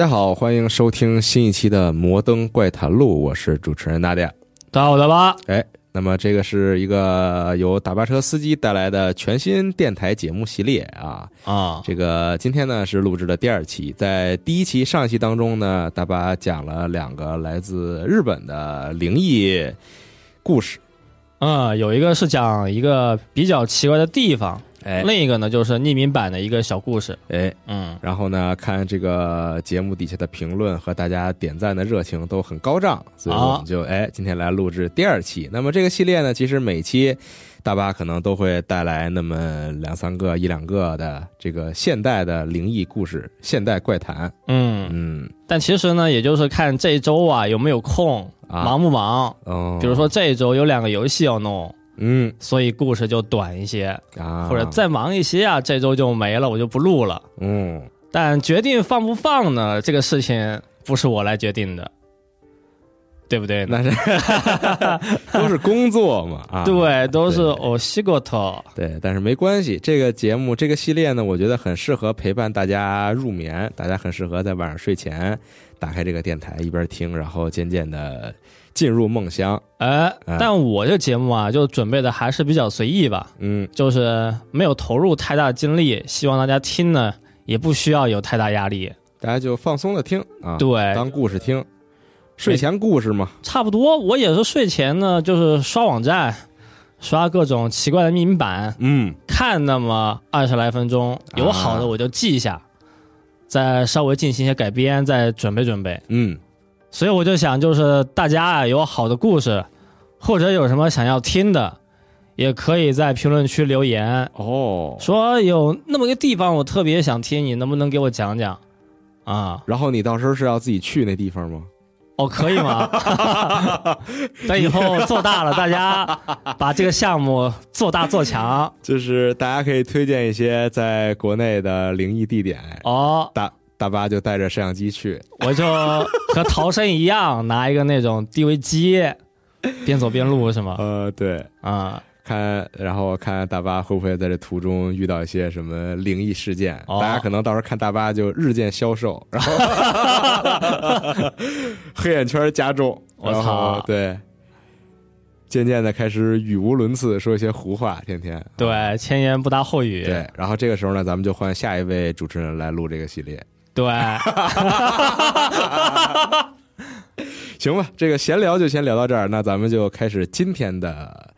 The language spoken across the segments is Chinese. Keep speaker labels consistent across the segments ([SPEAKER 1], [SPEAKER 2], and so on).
[SPEAKER 1] 大家好，欢迎收听新一期的《摩登怪谈录》，我是主持人大家。
[SPEAKER 2] 大家好，大巴。
[SPEAKER 1] 哎，那么这个是一个由大巴车司机带来的全新电台节目系列啊。
[SPEAKER 2] 啊，
[SPEAKER 1] 这个今天呢是录制的第二期，在第一期上一期当中呢，大巴讲了两个来自日本的灵异故事。
[SPEAKER 2] 嗯，有一个是讲一个比较奇怪的地方，
[SPEAKER 1] 哎
[SPEAKER 2] 另一个呢就是匿名版的一个小故事。
[SPEAKER 1] 哎，
[SPEAKER 2] 嗯，
[SPEAKER 1] 然后呢，看这个节目底下的评论和大家点赞的热情都很高涨，所以我们就哎今天来录制第二期。那么这个系列呢，其实每期大巴可能都会带来那么两三个、一两个的这个现代的灵异故事、现代怪谈。
[SPEAKER 2] 嗯，
[SPEAKER 1] 嗯
[SPEAKER 2] 但其实呢，也就是看这一周啊有没有空，
[SPEAKER 1] 啊，
[SPEAKER 2] 忙不忙。
[SPEAKER 1] 哦，
[SPEAKER 2] 比如说这一周有两个游戏要弄，
[SPEAKER 1] 嗯
[SPEAKER 2] 所以故事就短一些，
[SPEAKER 1] 啊，
[SPEAKER 2] 或者再忙一些啊，这周就没了，我就不录了。
[SPEAKER 1] 嗯
[SPEAKER 2] 但决定放不放呢，这个事情不是我来决定的，对不对呢？
[SPEAKER 1] 那是 都是工作嘛啊，
[SPEAKER 2] 对，都是
[SPEAKER 1] 对
[SPEAKER 2] 我西过头。
[SPEAKER 1] 对，但是没关系，这个节目这个系列呢，我觉得很适合陪伴大家入眠，大家很适合在晚上睡前打开这个电台一边听，然后渐渐的进入梦乡。
[SPEAKER 2] 哎
[SPEAKER 1] 哎，
[SPEAKER 2] 但我这节目啊，就准备的还是比较随意吧，
[SPEAKER 1] 嗯，
[SPEAKER 2] 就是没有投入太大精力，希望大家听呢也不需要有太大压力。
[SPEAKER 1] 大家就放松的听啊，
[SPEAKER 2] 对，
[SPEAKER 1] 当故事听，睡前故事嘛。
[SPEAKER 2] 差不多。我也是睡前呢，就是刷网站，刷各种奇怪的密版，
[SPEAKER 1] 嗯，
[SPEAKER 2] 看那么二十来分钟，有好的我就记一下，再稍微进行一些改编，再准备准备。
[SPEAKER 1] 嗯，
[SPEAKER 2] 所以我就想，就是大家啊有好的故事，或者有什么想要听的，也可以在评论区留言，
[SPEAKER 1] 哦，
[SPEAKER 2] 说有那么个地方我特别想听，你能不能给我讲讲？啊，
[SPEAKER 1] 然后你到时候是要自己去那地方吗？
[SPEAKER 2] 哦，可以吗？等以后做大了，大家把这个项目做大做强。
[SPEAKER 1] 就是大家可以推荐一些在国内的灵异地点，
[SPEAKER 2] 哦，
[SPEAKER 1] 大大巴就带着摄像机去。
[SPEAKER 2] 我就和逃生一样，拿一个那种 DV 机，边走边录是吗？
[SPEAKER 1] 呃，对，
[SPEAKER 2] 啊、
[SPEAKER 1] 看，然后看大巴会不会在这途中遇到一些什么灵异事件。
[SPEAKER 2] 哦
[SPEAKER 1] 大家可能到时候看大巴就日渐消瘦，然后 黑眼圈加重，
[SPEAKER 2] 我
[SPEAKER 1] 然后
[SPEAKER 2] 操
[SPEAKER 1] 对，渐渐的开始语无伦次，说一些胡话，天天。
[SPEAKER 2] 对，前言不搭后语。
[SPEAKER 1] 对，然后这个时候呢，咱们就换下一位主持人来录这个系列，
[SPEAKER 2] 对，
[SPEAKER 1] 行吧？这个闲聊就先聊到这儿，那咱们就开始今天的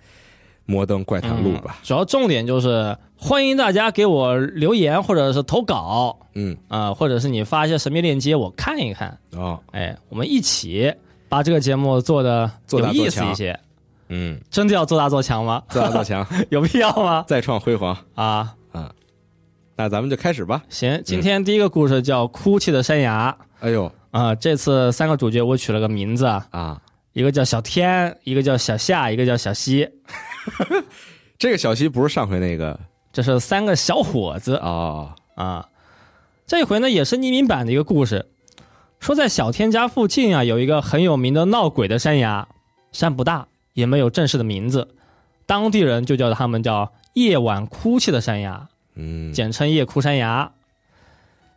[SPEAKER 1] 摩登怪谈录吧。
[SPEAKER 2] 主要重点就是欢迎大家给我留言或者是投稿
[SPEAKER 1] 嗯，
[SPEAKER 2] 啊、或者是你发一些神秘链接，我看一看。
[SPEAKER 1] 哦，
[SPEAKER 2] 哎，我们一起把这个节目做的有意思一些。
[SPEAKER 1] 嗯，
[SPEAKER 2] 真的要做大做强吗？
[SPEAKER 1] 做大做强，
[SPEAKER 2] 有必要吗？
[SPEAKER 1] 再创辉煌。
[SPEAKER 2] 啊，
[SPEAKER 1] 那咱们就开始吧。
[SPEAKER 2] 行，今天第一个故事叫《哭泣的山崖》
[SPEAKER 1] 哎呦。
[SPEAKER 2] 啊、这次三个主角我取了个名字啊，
[SPEAKER 1] 啊，
[SPEAKER 2] 一个叫小天，一个叫小夏，一个叫小西，
[SPEAKER 1] 这个小西不是上回那个。
[SPEAKER 2] 这是三个小伙子。
[SPEAKER 1] 哦，
[SPEAKER 2] 啊。这回呢也是匿名版的一个故事，说在小天家附近啊有一个很有名的闹鬼的山崖，山不大，也没有正式的名字，当地人就叫他们叫夜晚哭泣的山崖，
[SPEAKER 1] 嗯，
[SPEAKER 2] 简称夜哭山崖。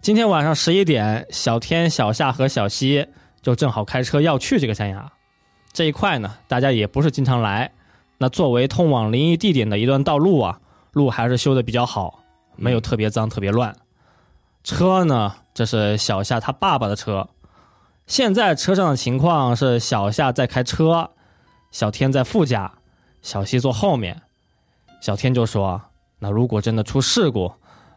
[SPEAKER 2] 今天晚上十一点，小天、小夏和小西就正好开车要去这个山崖。这一块呢，大家也不是经常来。那作为通往灵异地点的一段道路啊，路还是修的比较好，没有特别脏、特别乱。车呢，这是小夏他爸爸的车。现在车上的情况是小夏在开车，小天在副驾，小西坐后面。小天就说：“那如果真的出事故，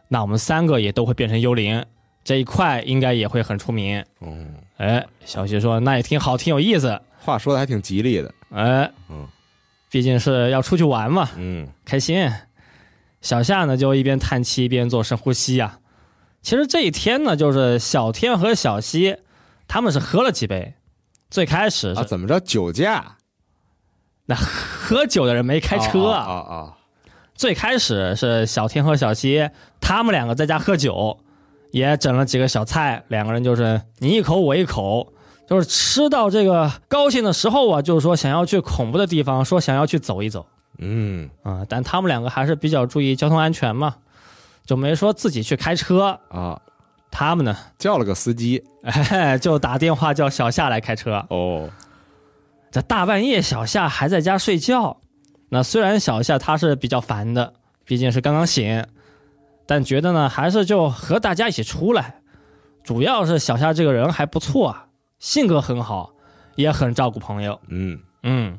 [SPEAKER 2] 那我们三个也都会变成幽灵，这一块应该也会很出名。
[SPEAKER 1] 嗯，”
[SPEAKER 2] 哎，小西说：“那也挺好，挺有意思。
[SPEAKER 1] 话说的还挺吉利的，”
[SPEAKER 2] 哎，
[SPEAKER 1] 嗯，
[SPEAKER 2] 毕竟是要出去玩嘛，
[SPEAKER 1] 嗯
[SPEAKER 2] 开心。小夏呢就一边叹气一边做深呼吸啊。其实这一天呢，就是小天和小西他们是喝了几杯。最开始是、
[SPEAKER 1] 啊，怎么着酒驾？
[SPEAKER 2] 那喝酒的人没开车
[SPEAKER 1] 啊啊啊！
[SPEAKER 2] 最开始是小天和小西他们两个在家喝酒，也整了几个小菜，两个人就是你一口我一口，就是吃到这个高兴的时候啊，就是说想要去恐怖的地方，说想要去走一走。
[SPEAKER 1] 嗯。
[SPEAKER 2] 啊、但他们两个还是比较注意交通安全嘛，就没说自己去开车。
[SPEAKER 1] 啊，
[SPEAKER 2] 他们呢？
[SPEAKER 1] 叫了个司机，
[SPEAKER 2] 哎，就打电话叫小夏来开车。
[SPEAKER 1] 哦，
[SPEAKER 2] 这大半夜小夏还在家睡觉，那虽然小夏他是比较烦的，毕竟是刚刚醒，但觉得呢还是就和大家一起出来。主要是小夏这个人还不错啊，性格很好，也很照顾朋友。
[SPEAKER 1] 嗯
[SPEAKER 2] 嗯，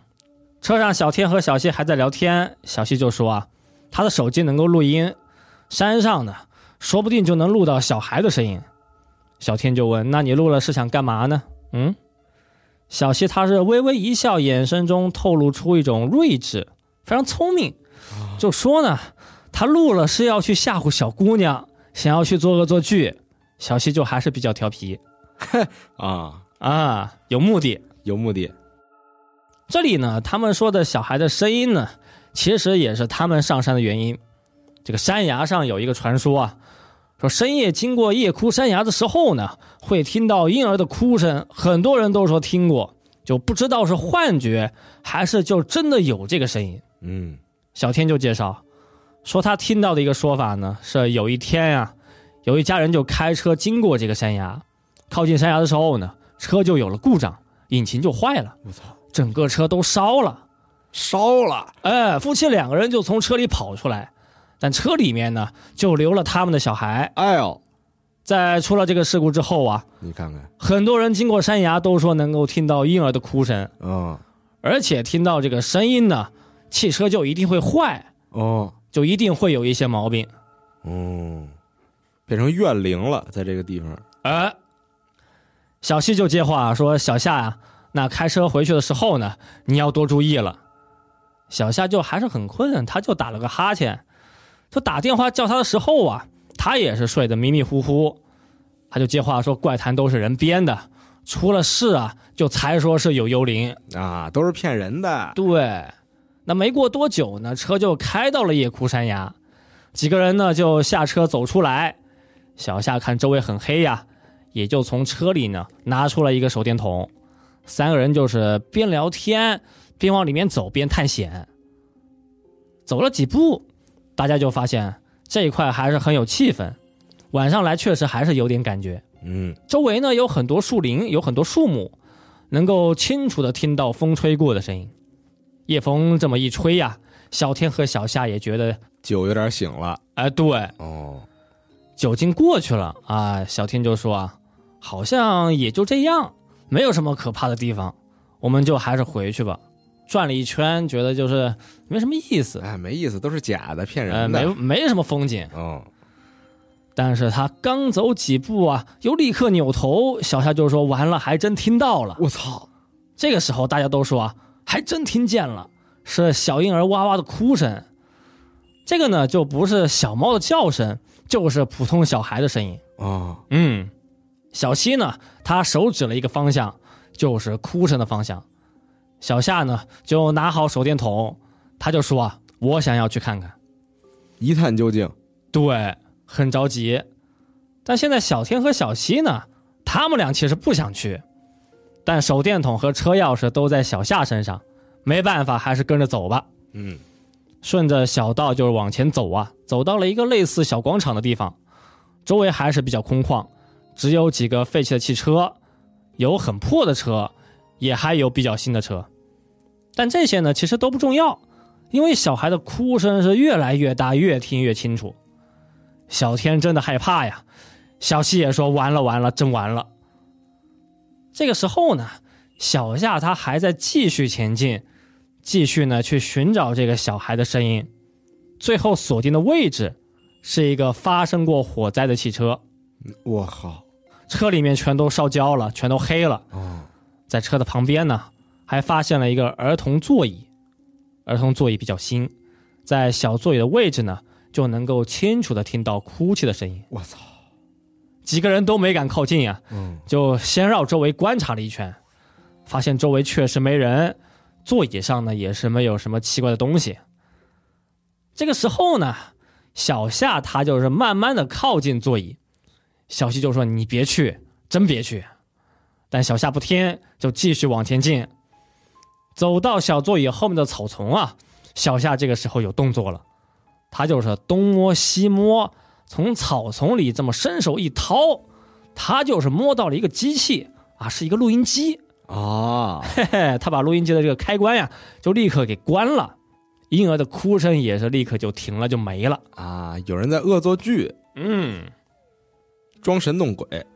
[SPEAKER 2] 车上小天和小西还在聊天，小西就说啊，他的手机能够录音，山上呢，说不定就能录到小孩的声音。小天就问：“那你录了是想干嘛呢？”嗯，小西他是微微一笑，眼神中透露出一种睿智，非常聪明，就说呢，他录了是要去吓唬小姑娘，想要去做恶作剧。小西就还是比较调皮，
[SPEAKER 1] 啊
[SPEAKER 2] 啊，有目的，
[SPEAKER 1] 有目的。
[SPEAKER 2] 这里呢，他们说的小孩的声音呢，其实也是他们上山的原因。这个山崖上有一个传说啊，说深夜经过夜哭山崖的时候呢，会听到婴儿的哭声。很多人都说听过，就不知道是幻觉还是就真的有这个声音。
[SPEAKER 1] 嗯，
[SPEAKER 2] 小天就介绍说，他听到的一个说法呢，是有一天呀。有一家人就开车经过这个山崖，靠近山崖的时候呢，车就有了故障，引擎就坏了。
[SPEAKER 1] 我操，
[SPEAKER 2] 整个车都烧了，
[SPEAKER 1] 烧了！
[SPEAKER 2] 哎，夫妻两个人就从车里跑出来，但车里面呢就留了他们的小孩。
[SPEAKER 1] 哎呦，
[SPEAKER 2] 在出了这个事故之后啊，
[SPEAKER 1] 你看看，
[SPEAKER 2] 很多人经过山崖都说能够听到婴儿的哭声，
[SPEAKER 1] 嗯，
[SPEAKER 2] 而且听到这个声音呢，汽车就一定会坏，
[SPEAKER 1] 哦，
[SPEAKER 2] 就一定会有一些毛病，
[SPEAKER 1] 哦。变成怨灵了，在这个地方。
[SPEAKER 2] 哎，小西就接话说：“小夏呀，那开车回去的时候呢，你要多注意了。”小夏就还是很困，他就打了个哈欠。就打电话叫他的时候啊，他也是睡得迷迷糊糊。他就接话说：“怪谈都是人编的，出了事啊，就才说是有幽灵
[SPEAKER 1] 啊，都是骗人的。”
[SPEAKER 2] 对。那没过多久呢，车就开到了夜哭山崖，几个人呢就下车走出来。小夏看周围很黑呀，也就从车里呢拿出了一个手电筒，三个人就是边聊天边往里面走边探险。走了几步，大家就发现这一块还是很有气氛，晚上来确实还是有点感觉。
[SPEAKER 1] 嗯，
[SPEAKER 2] 周围呢有很多树林，有很多树木，能够清楚的听到风吹过的声音。夜风这么一吹呀，小天和小夏也觉得
[SPEAKER 1] 酒有点醒了。
[SPEAKER 2] 哎，对，
[SPEAKER 1] 哦。
[SPEAKER 2] 酒精过去了啊，小天就说啊，好像也就这样，没有什么可怕的地方，我们就还是回去吧。转了一圈，觉得就是没什么意思，
[SPEAKER 1] 哎，没意思，都是假的，骗人的，
[SPEAKER 2] 没没什么风景。
[SPEAKER 1] 哦，
[SPEAKER 2] 但是他刚走几步啊，又立刻扭头，小夏就说完了，还真听到了。
[SPEAKER 1] 我操！
[SPEAKER 2] 这个时候大家都说啊，还真听见了，是小婴儿哇哇的哭声。这个呢，就不是小猫的叫声。就是普通小孩的声音
[SPEAKER 1] 啊，
[SPEAKER 2] 嗯，小西呢，他手指了一个方向，就是哭声的方向。小夏呢，就拿好手电筒，他就说啊，我想要去看看，
[SPEAKER 1] 一探究竟。
[SPEAKER 2] 对，很着急。但现在小天和小西呢，他们俩其实不想去，但手电筒和车钥匙都在小夏身上，没办法，还是跟着走吧。
[SPEAKER 1] 嗯。
[SPEAKER 2] 顺着小道就是往前走啊，走到了一个类似小广场的地方，周围还是比较空旷，只有几个废弃的汽车，有很破的车，也还有比较新的车，但这些呢其实都不重要，因为小孩的哭声是越来越大，越听越清楚。小天真的害怕呀，小西也说完了完了，真完了。这个时候呢，小夏他还在继续前进。继续呢，去寻找这个小孩的声音，最后锁定的位置是一个发生过火灾的汽车。
[SPEAKER 1] 我靠，
[SPEAKER 2] 车里面全都烧焦了，全都黑了。
[SPEAKER 1] 哦，
[SPEAKER 2] 在车的旁边呢，还发现了一个儿童座椅，儿童座椅比较新，在小座椅的位置呢，就能够清楚的听到哭泣的声音。
[SPEAKER 1] 我操，
[SPEAKER 2] 几个人都没敢靠近呀，
[SPEAKER 1] 嗯，
[SPEAKER 2] 就先绕周围观察了一圈，发现周围确实没人。座椅上呢也是没有什么奇怪的东西。这个时候呢，小夏他就是慢慢的靠近座椅，小西就说：“你别去，真别去。”但小夏不听，就继续往前进。走到小座椅后面的草丛啊，小夏这个时候有动作了，他就是东摸西摸，从草丛里这么伸手一掏，他就是摸到了一个机器啊，是一个录音机
[SPEAKER 1] 啊，
[SPEAKER 2] 嘿嘿，他把录音机的这个开关呀，就立刻给关了，婴儿的哭声也是立刻就停了，就没了
[SPEAKER 1] 啊。有人在恶作剧，
[SPEAKER 2] 嗯，
[SPEAKER 1] 装神弄鬼。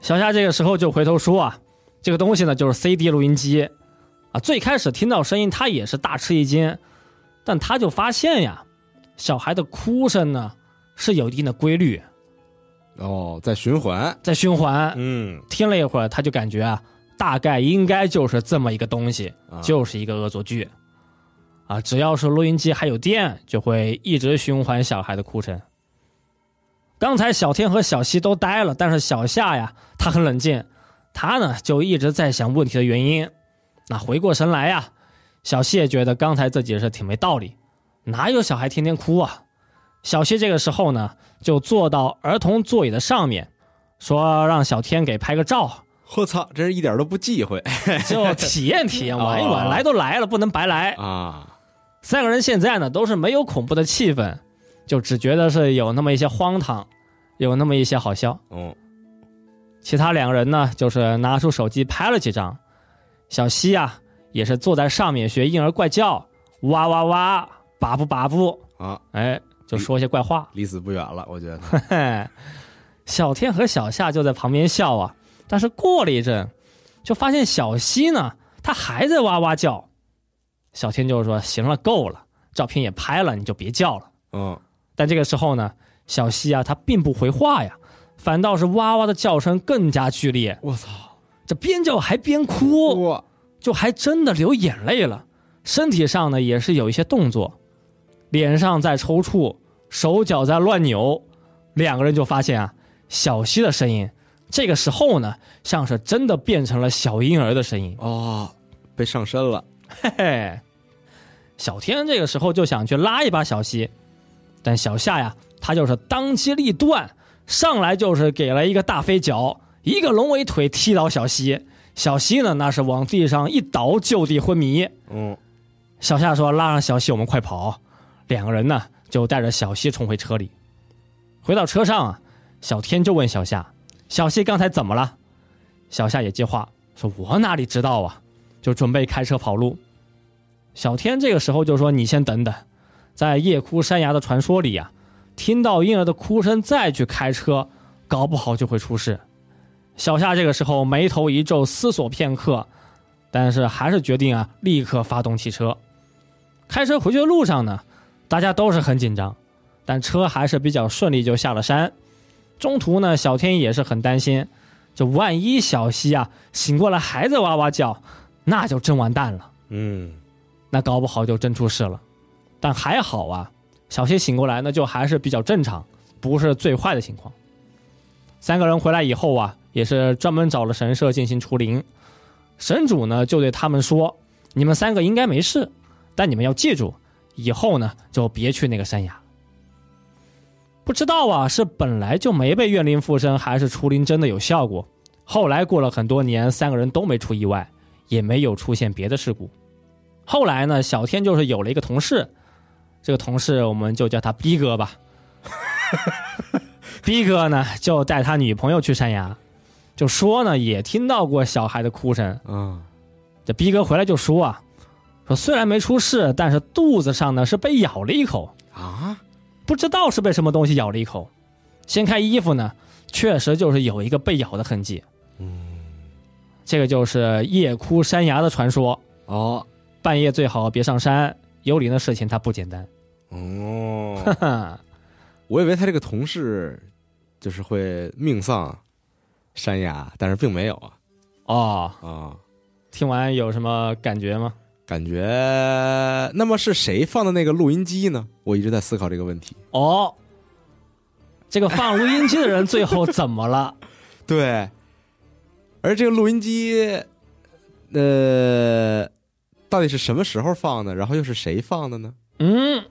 [SPEAKER 2] 小夏这个时候就回头说啊，这个东西呢就是 CD 录音机啊。最开始听到声音，他也是大吃一惊，但他就发现呀，小孩的哭声呢是有一定的规律。
[SPEAKER 1] 哦，在循环，
[SPEAKER 2] 在循环。
[SPEAKER 1] 嗯，
[SPEAKER 2] 听了一会儿，他就感觉啊，大概应该就是这么一个东西，就是一个恶作剧。啊，只要是录音机还有电，就会一直循环小孩的哭声。刚才小天和小西都呆了，但是小夏呀，他很冷静，他呢就一直在想问题的原因。那回过神来呀，小西也觉得刚才自己是挺没道理，哪有小孩天天哭啊？小西这个时候呢，就坐到儿童座椅的上面，说让小天给拍个照。
[SPEAKER 1] 我操，这是一点都不忌讳，
[SPEAKER 2] 就体验体验，玩一玩，来都来了，不能白来
[SPEAKER 1] 啊！
[SPEAKER 2] 三个人现在呢，都是没有恐怖的气氛。就只觉得是有那么一些荒唐，有那么一些好笑。
[SPEAKER 1] 哦，
[SPEAKER 2] 其他两个人呢，就是拿出手机拍了几张。小西啊，也是坐在上面学婴儿怪叫，哇哇哇，叭不叭不
[SPEAKER 1] 啊，
[SPEAKER 2] 哎，就说些怪话。
[SPEAKER 1] 离死不远了，我觉得。
[SPEAKER 2] 小天和小夏就在旁边笑啊，但是过了一阵，就发现小西呢，他还在哇哇叫。小天就说：“行了，够了，照片也拍了，你就别叫了。”
[SPEAKER 1] 嗯。
[SPEAKER 2] 但这个时候呢，小西啊，他并不回话呀，反倒是哇哇的叫声更加剧烈。
[SPEAKER 1] 我操，
[SPEAKER 2] 这边叫还边哭，就还真的流眼泪了。身体上呢也是有一些动作，脸上在抽搐，手脚在乱扭。两个人就发现啊，小西的声音这个时候呢，像是真的变成了小婴儿的声音
[SPEAKER 1] 哦，被上身了。
[SPEAKER 2] 嘿嘿，小天这个时候就想去拉一把小西。但小夏呀，他就是当机立断，上来就是给了一个大飞脚，一个龙尾腿踢倒小西。小西呢，那是往地上一倒，就地昏迷。
[SPEAKER 1] 嗯，
[SPEAKER 2] 小夏说：“拉上小西，我们快跑。”两个人呢，就带着小西冲回车里。回到车上啊，小天就问小夏：“小西刚才怎么了？”小夏也接话说：“我哪里知道啊？”就准备开车跑路。小天这个时候就说：“你先等等。”在夜哭山崖的传说里啊，听到婴儿的哭声再去开车，搞不好就会出事。小夏这个时候眉头一皱，思索片刻，但是还是决定啊，立刻发动汽车。开车回去的路上呢，大家都是很紧张，但车还是比较顺利就下了山。中途呢，小天也是很担心，这万一小西啊醒过来还在哇哇叫，那就真完蛋了。
[SPEAKER 1] 嗯，
[SPEAKER 2] 那搞不好就真出事了。但还好啊，小西醒过来呢，就还是比较正常，不是最坏的情况。三个人回来以后啊，也是专门找了神社进行除灵。神主呢就对他们说：“你们三个应该没事，但你们要记住，以后呢就别去那个山崖。”不知道啊，是本来就没被怨灵附身，还是除灵真的有效果？后来过了很多年，三个人都没出意外，也没有出现别的事故。后来呢，小天就是有了一个同事。这个同事我们就叫他逼哥吧。逼哥呢就带他女朋友去山崖，就说呢也听到过小孩的哭声。
[SPEAKER 1] 嗯，
[SPEAKER 2] 这逼哥回来就说啊，说虽然没出事，但是肚子上呢是被咬了一口
[SPEAKER 1] 啊，
[SPEAKER 2] 不知道是被什么东西咬了一口。掀开衣服呢，确实就是有一个被咬的痕迹。
[SPEAKER 1] 嗯，
[SPEAKER 2] 这个就是夜哭山崖的传说
[SPEAKER 1] 哦。
[SPEAKER 2] 半夜最好别上山，幽灵的事情它不简单。
[SPEAKER 1] 哦，哈哈我以为他这个同事就是会命丧山崖，但是并没有啊。
[SPEAKER 2] 哦
[SPEAKER 1] 啊，
[SPEAKER 2] 听完有什么感觉吗？
[SPEAKER 1] 感觉那么是谁放的那个录音机呢？我一直在思考这个问题。
[SPEAKER 2] 哦，这个放录音机的人最后怎么了？
[SPEAKER 1] 对，而这个录音机，呃，到底是什么时候放的？然后又是谁放的呢？
[SPEAKER 2] 嗯。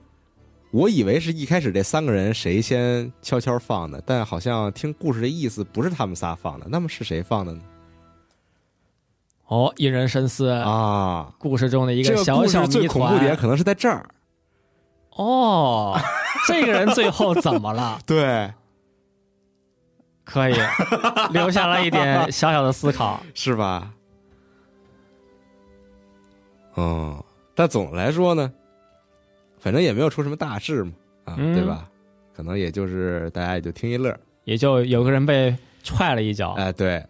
[SPEAKER 1] 我以为是一开始这三个人谁先悄悄放的，但好像听故事的意思不是他们仨放的，那么是谁放的呢？
[SPEAKER 2] 哦，引人深思
[SPEAKER 1] 啊！
[SPEAKER 2] 故事中的一个小小
[SPEAKER 1] 最恐怖点可能是在这儿。
[SPEAKER 2] 哦，这个人最后怎么了？
[SPEAKER 1] 对，
[SPEAKER 2] 可以留下了一点 小小的思考，
[SPEAKER 1] 是吧？哦，但总的来说呢，反正也没有出什么大事嘛，啊，对吧？可能也就是大家也就听一乐，
[SPEAKER 2] 也就有个人被踹了一脚，
[SPEAKER 1] 哎，对，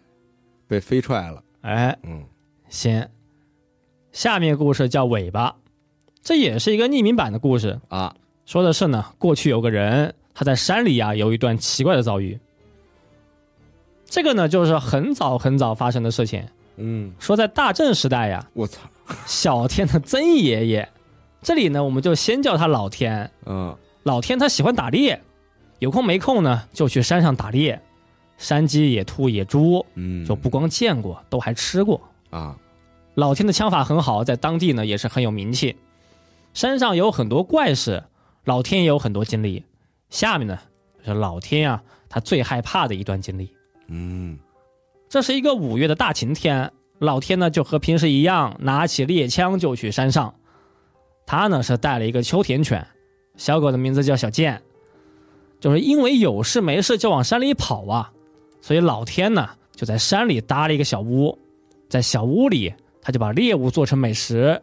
[SPEAKER 1] 被飞踹了，
[SPEAKER 2] 哎，
[SPEAKER 1] 嗯，
[SPEAKER 2] 行，下面故事叫尾巴，这也是一个匿名版的故事。
[SPEAKER 1] 啊，
[SPEAKER 2] 说的是呢，过去有个人他在山里啊有一段奇怪的遭遇，这个呢就是很早很早发生的事情，
[SPEAKER 1] 嗯，
[SPEAKER 2] 说在大正时代呀，
[SPEAKER 1] 我操。
[SPEAKER 2] 小天的曾爷爷，这里呢，我们就先叫他老天。
[SPEAKER 1] 嗯，
[SPEAKER 2] 老天他喜欢打猎，有空没空呢，就去山上打猎，山鸡、野兔、野猪，
[SPEAKER 1] 嗯，
[SPEAKER 2] 就不光见过，都还吃过
[SPEAKER 1] 啊。
[SPEAKER 2] 老天的枪法很好，在当地呢也是很有名气。山上有很多怪事，老天也有很多经历。下面呢，是老天啊，他最害怕的一段经历。
[SPEAKER 1] 嗯，
[SPEAKER 2] 这是一个五月的大晴天。老天呢，就和平时一样，拿起猎枪就去山上。他呢是带了一个秋田犬，小狗的名字叫小健。就是因为有事没事就往山里跑啊，所以老天呢就在山里搭了一个小屋，在小屋里他就把猎物做成美食，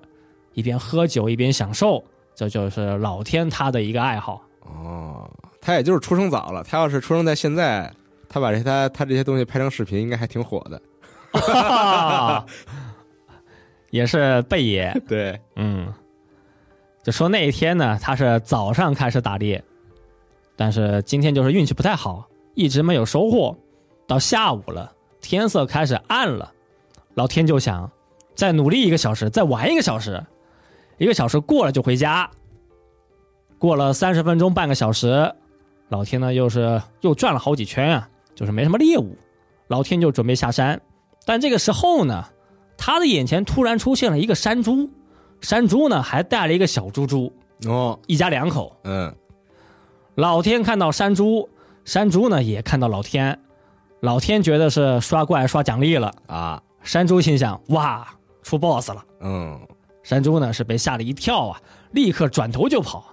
[SPEAKER 2] 一边喝酒一边享受。这就是老天他的一个爱好。
[SPEAKER 1] 哦，他也就是出生早了。他要是出生在现在，他把这他他这些东西拍成视频，应该还挺火的。
[SPEAKER 2] 哈，也是贝爷。
[SPEAKER 1] 对，
[SPEAKER 2] 嗯，就说那一天呢，他是早上开始打猎，但是今天就是运气不太好，一直没有收获。到下午了，天色开始暗了，老天就想再努力一个小时，再玩一个小时，一个小时过了就回家。过了三十分钟，半个小时，老天呢又是又转了好几圈啊，就是没什么猎物，老天就准备下山。但这个时候呢，他的眼前突然出现了一个山猪，山猪呢还带了一个小猪猪
[SPEAKER 1] 哦，
[SPEAKER 2] 一家两口。
[SPEAKER 1] 嗯，
[SPEAKER 2] 老天看到山猪，山猪呢也看到老天，老天觉得是刷怪刷奖励了
[SPEAKER 1] 啊，
[SPEAKER 2] 山猪心想哇出 boss 了，
[SPEAKER 1] 嗯，
[SPEAKER 2] 山猪呢是被吓了一跳啊，立刻转头就跑，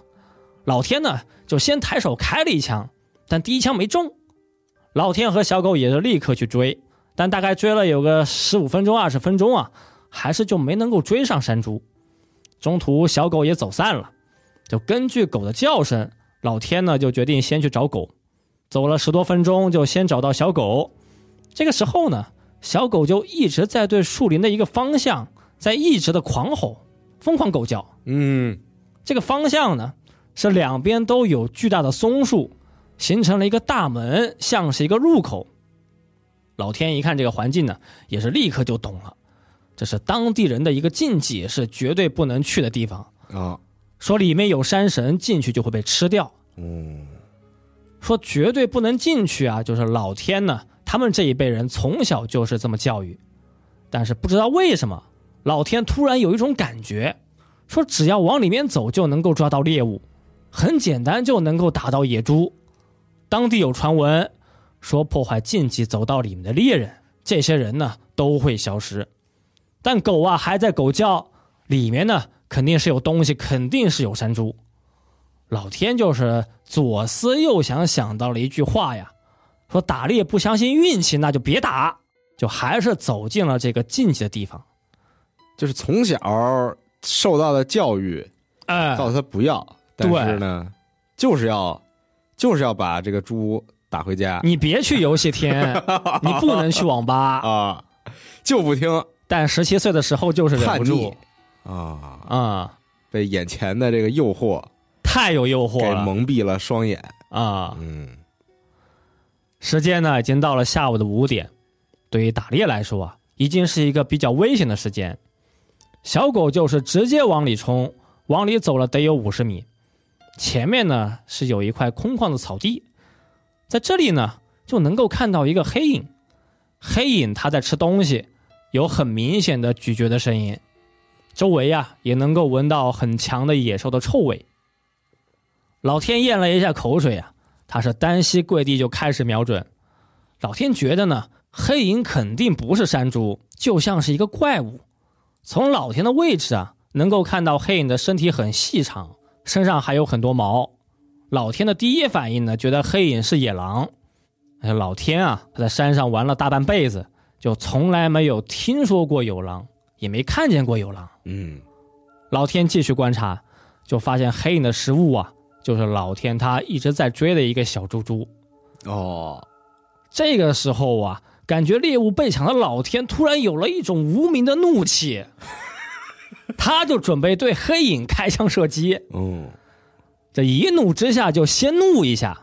[SPEAKER 2] 老天呢就先抬手开了一枪，但第一枪没中，老天和小狗也是立刻去追。但大概追了有个十五分钟、二十分钟啊，还是就没能够追上山猪。中途小狗也走散了，就根据狗的叫声，老天呢就决定先去找狗。走了十多分钟，就先找到小狗。这个时候呢，小狗就一直在对树林的一个方向在一直的狂吼，疯狂狗叫。
[SPEAKER 1] 嗯，
[SPEAKER 2] 这个方向呢是两边都有巨大的松树，形成了一个大门，像是一个入口。老天一看这个环境呢，也是立刻就懂了，这是当地人的一个禁忌，是绝对不能去的地方
[SPEAKER 1] 啊。
[SPEAKER 2] 说里面有山神，进去就会被吃掉。
[SPEAKER 1] 嗯，
[SPEAKER 2] 说绝对不能进去啊，就是老天呢，他们这一辈人从小就是这么教育。但是不知道为什么，老天突然有一种感觉，说只要往里面走就能够抓到猎物，很简单就能够打到野猪。当地有传闻。说破坏禁忌走到里面的猎人，这些人呢都会消失。但狗啊还在狗叫，里面呢肯定是有东西，肯定是有山猪。老天就是左思右想，想到了一句话呀，说打猎不相信运气，那就别打，就还是走进了这个禁忌的地方。
[SPEAKER 1] 就是从小受到的教育，
[SPEAKER 2] 哎，
[SPEAKER 1] 告诉他不要，但是呢，就是要，就是要把这个猪。打回家，
[SPEAKER 2] 你别去游戏厅，你不能去网吧
[SPEAKER 1] 啊，就不听。
[SPEAKER 2] 但十七岁的时候就是忍不住
[SPEAKER 1] 啊
[SPEAKER 2] 啊，
[SPEAKER 1] 被眼前的这个诱惑
[SPEAKER 2] 太有诱惑
[SPEAKER 1] 了，给蒙蔽了双眼
[SPEAKER 2] 啊。
[SPEAKER 1] 嗯，
[SPEAKER 2] 时间呢已经到了下午的五点，对于打猎来说啊，已经是一个比较危险的时间。小狗就是直接往里冲，往里走了得有五十米，前面呢是有一块空旷的草地。在这里呢，就能够看到一个黑影，黑影它在吃东西，有很明显的咀嚼的声音，周围呀也能够闻到很强的野兽的臭味。老天咽了一下口水啊，他是单膝跪地就开始瞄准。老天觉得呢，黑影肯定不是山猪，就像是一个怪物。从老天的位置啊，能够看到黑影的身体很细长，身上还有很多毛。老天的第一反应呢，觉得黑影是野狼，哎，老天啊，他在山上玩了大半辈子，就从来没有听说过有狼，也没看见过有狼。
[SPEAKER 1] 嗯，
[SPEAKER 2] 老天继续观察，就发现黑影的食物啊，就是老天他一直在追的一个小猪猪。
[SPEAKER 1] 哦，
[SPEAKER 2] 这个时候啊，感觉猎物被抢的老天突然有了一种无名的怒气，他就准备对黑影开枪射击。
[SPEAKER 1] 嗯，
[SPEAKER 2] 这一怒之下就先怒一下，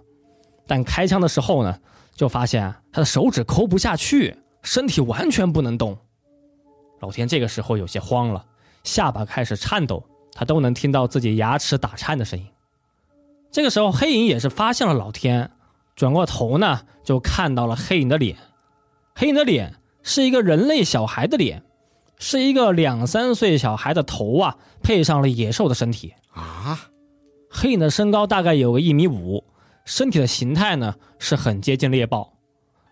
[SPEAKER 2] 但开枪的时候呢，就发现他的手指抠不下去，身体完全不能动。老天这个时候有些慌了，下巴开始颤抖，他都能听到自己牙齿打颤的声音。这个时候，黑影也是发现了老天，转过头呢，就看到了黑影的脸。黑影的脸是一个人类小孩的脸，是一个两三岁小孩的头啊，配上了野兽的身体
[SPEAKER 1] 啊。
[SPEAKER 2] 黑影的身高大概有个一米五，身体的形态呢是很接近猎豹。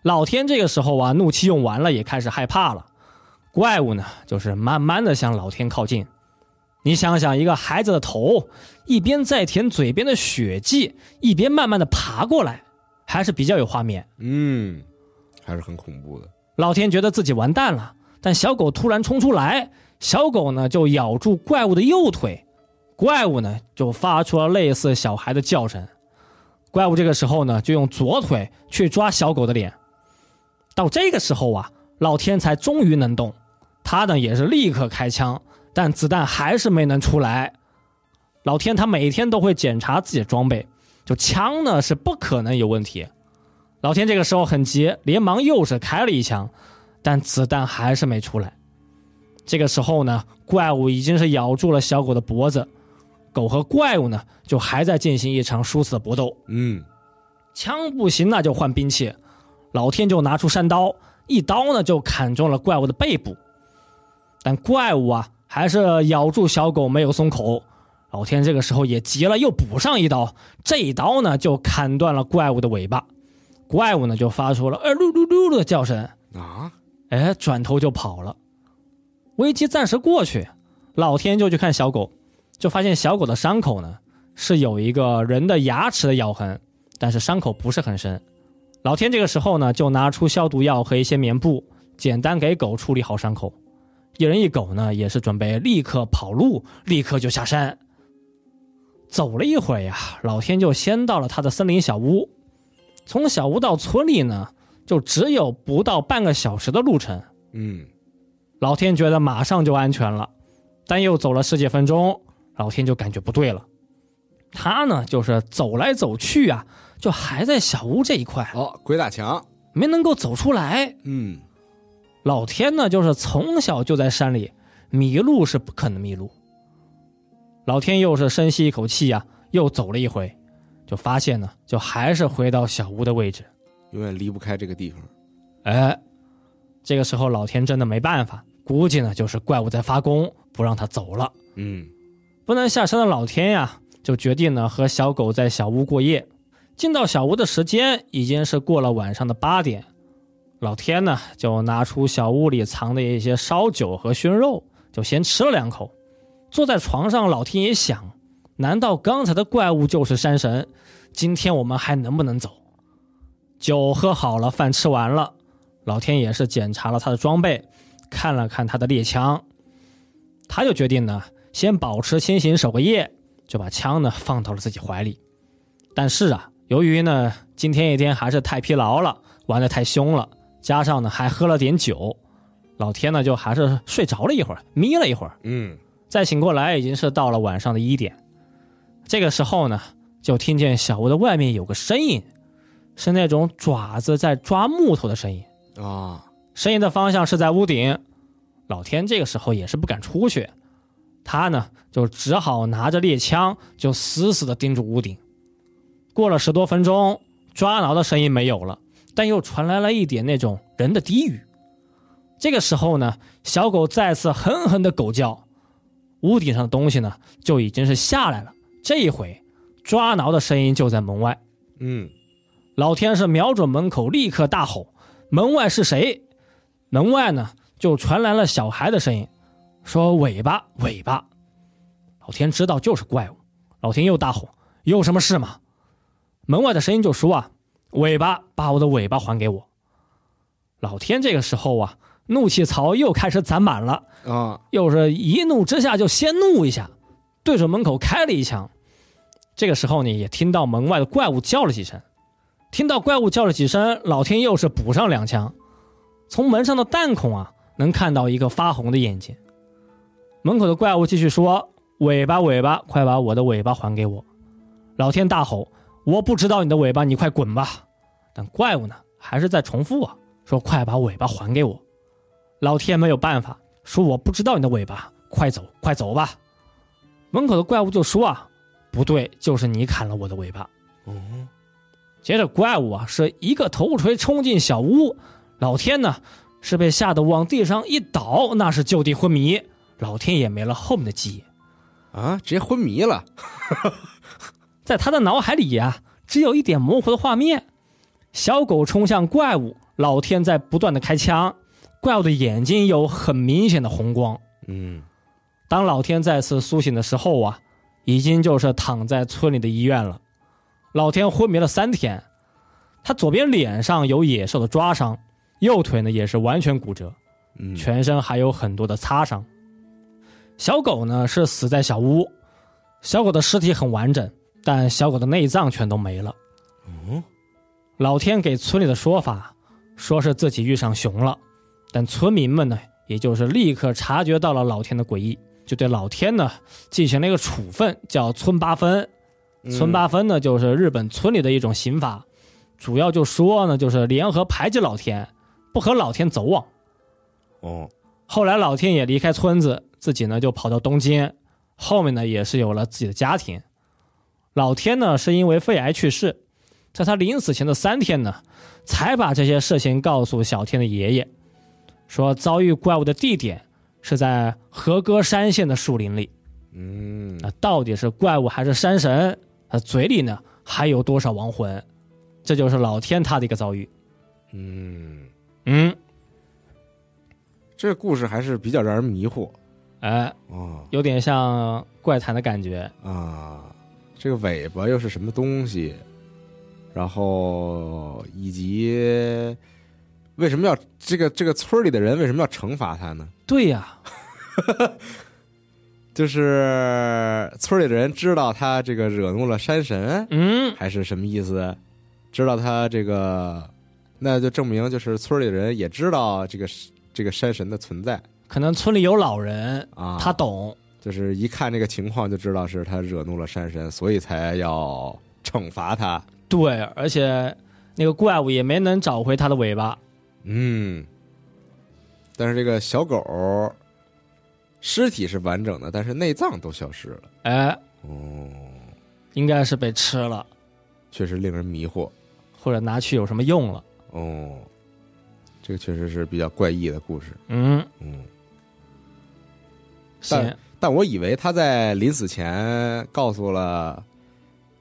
[SPEAKER 2] 老天这个时候啊，怒气用完了，也开始害怕了。怪物呢，就是慢慢的向老天靠近。你想想，一个孩子的头，一边在舔嘴边的血迹，一边慢慢的爬过来，还是比较有画面。
[SPEAKER 1] 嗯，还是很恐怖的。
[SPEAKER 2] 老天觉得自己完蛋了，但小狗突然冲出来，小狗呢就咬住怪物的右腿，怪物呢就发出了类似小孩的叫声。怪物这个时候呢，就用左腿去抓小狗的脸。到这个时候啊，老天才终于能动。他呢也是立刻开枪，但子弹还是没能出来。老天他每天都会检查自己的装备，就枪呢是不可能有问题。老天这个时候很急，连忙又是开了一枪，但子弹还是没出来。这个时候呢，怪物已经是咬住了小狗的脖子，狗和怪物呢就还在进行一场殊死的搏斗。
[SPEAKER 1] 嗯，
[SPEAKER 2] 枪不行，那就换兵器。老天就拿出山刀，一刀呢就砍中了怪物的背部。但怪物啊，还是咬住小狗没有松口。老天这个时候也急了，又补上一刀。这一刀呢，就砍断了怪物的尾巴。怪物呢，就发出了“呃噜噜噜”的叫声
[SPEAKER 1] 啊！
[SPEAKER 2] 哎，转头就跑了。危机暂时过去，老天就去看小狗，就发现小狗的伤口呢是有一个人的牙齿的咬痕，但是伤口不是很深。老天这个时候呢，就拿出消毒药和一些棉布，简单给狗处理好伤口。一人一狗呢，也是准备立刻跑路，立刻就下山。走了一会儿呀，老天就先到了他的森林小屋。从小屋到村里呢，就只有不到半个小时的路程。
[SPEAKER 1] 嗯，
[SPEAKER 2] 老天觉得马上就安全了，但又走了十几分钟，老天就感觉不对了。他呢，就是走来走去啊，就还在小屋这一块。
[SPEAKER 1] 哦，鬼打墙，
[SPEAKER 2] 没能够走出来。
[SPEAKER 1] 嗯。
[SPEAKER 2] 老天呢，就是从小就在山里，迷路是不可能迷路。老天又是深吸一口气呀，又走了一回，就发现呢，就还是回到小屋的位置，
[SPEAKER 1] 永远离不开这个地方。
[SPEAKER 2] 哎，这个时候老天真的没办法，估计呢就是怪物在发功，不让他走了。
[SPEAKER 1] 嗯，
[SPEAKER 2] 不能下山的老天呀，就决定呢和小狗在小屋过夜。进到小屋的时间已经是过了晚上的八点。老天呢，就拿出小屋里藏的一些烧酒和熏肉，就先吃了两口。坐在床上，老天也想：难道刚才的怪物就是山神？今天我们还能不能走？酒喝好了，饭吃完了，老天也是检查了他的装备，看了看他的猎枪，他就决定呢，先保持清醒守个夜，就把枪呢放到了自己怀里。但是啊，由于呢今天一天还是太疲劳了，玩的太凶了。加上呢，还喝了点酒，老天呢就还是睡着了一会儿，眯了一会儿，
[SPEAKER 1] 嗯，
[SPEAKER 2] 再醒过来已经是到了晚上的一点。这个时候呢，就听见小屋的外面有个声音，是那种爪子在抓木头的声音
[SPEAKER 1] 啊。
[SPEAKER 2] 声音的方向是在屋顶。老天这个时候也是不敢出去，他呢就只好拿着猎枪，就死死的盯住屋顶。过了十多分钟，抓挠的声音没有了。但又传来了一点那种人的低语。这个时候呢，小狗再次狠狠的狗叫，屋顶上的东西呢就已经是下来了。这一回，抓挠的声音就在门外。
[SPEAKER 1] 嗯，
[SPEAKER 2] 老天是瞄准门口，立刻大吼：“门外是谁？”门外呢就传来了小孩的声音，说：“尾巴，尾巴。”老天知道就是怪物，老天又大吼：“有什么事吗？”门外的声音就说：“啊。”尾巴，把我的尾巴还给我！”老天这个时候啊，怒气槽又开始攒满了啊，又是一怒之下就先怒一下，对着门口开了一枪。这个时候呢，也听到门外的怪物叫了几声，听到怪物叫了几声，老天又是补上两枪。从门上的弹孔啊，能看到一个发红的眼睛。门口的怪物继续说：“尾巴，尾巴，快把我的尾巴还给我！”老天大吼：“我不知道你的尾巴，你快滚吧！”但怪物呢，还是在重复啊，说：“快把尾巴还给我！”老天没有办法，说：“我不知道你的尾巴，快走，快走吧！”门口的怪物就说：“啊，不对，就是你砍了我的尾巴。”嗯，接着怪物啊，是一个头锤冲进小屋。老天呢，是被吓得往地上一倒，那是就地昏迷。老天也没了后面的记忆，
[SPEAKER 1] 啊，直接昏迷了。
[SPEAKER 2] 在他的脑海里呀，只有一点模糊的画面：小狗冲向怪物，老天在不断的开枪，怪物的眼睛有很明显的红光。嗯，当老天再次苏醒的时候啊，已经就是躺在村里的医院了。老天昏迷了三天，他左边脸上有野兽的抓伤。右腿呢也是完全骨折，全身还有很多的擦伤。小狗呢是死在小屋，小狗的尸体很完整，但小狗的内脏全都没了。嗯，老天给村里的说法，说是自己遇上熊了，但村民们呢，也就是立刻察觉到了老天的诡异，就对老天呢进行了一个处分，叫村八分。村八分呢就是日本村里的一种刑法，主要就说呢就是联合排挤老天。不和老天走往，哦，后来老天也离开村子，自己呢就跑到东京，后面呢也是有了自己的家庭。老天呢是因为肺癌去世，在他临死前的三天呢，才把这些事情告诉小天的爷爷，说遭遇怪物的地点是在和歌山县的树林里。嗯，那到底是怪物还是山神？他嘴里呢还有多少亡魂？这就是老天他的一个遭遇。嗯。嗯，
[SPEAKER 1] 这故事还是比较让人迷惑，
[SPEAKER 2] 哎，哦，有点像怪谈的感觉
[SPEAKER 1] 啊。这个尾巴又是什么东西？然后以及为什么要这个这个村里的人为什么要惩罚他呢？
[SPEAKER 2] 对呀，
[SPEAKER 1] 就是村里的人知道他这个惹怒了山神，嗯，还是什么意思？知道他这个。那就证明，就是村里的人也知道这个这个山神的存在。
[SPEAKER 2] 可能村里有老人啊，他懂，
[SPEAKER 1] 就是一看这个情况就知道是他惹怒了山神，所以才要惩罚他。
[SPEAKER 2] 对，而且那个怪物也没能找回他的尾巴。
[SPEAKER 1] 嗯，但是这个小狗尸体是完整的，但是内脏都消失了。
[SPEAKER 2] 哎，哦，应该是被吃了，
[SPEAKER 1] 确实令人迷惑，
[SPEAKER 2] 或者拿去有什么用了。
[SPEAKER 1] 哦，这个确实是比较怪异的故事。嗯嗯，但但我以为他在临死前告诉了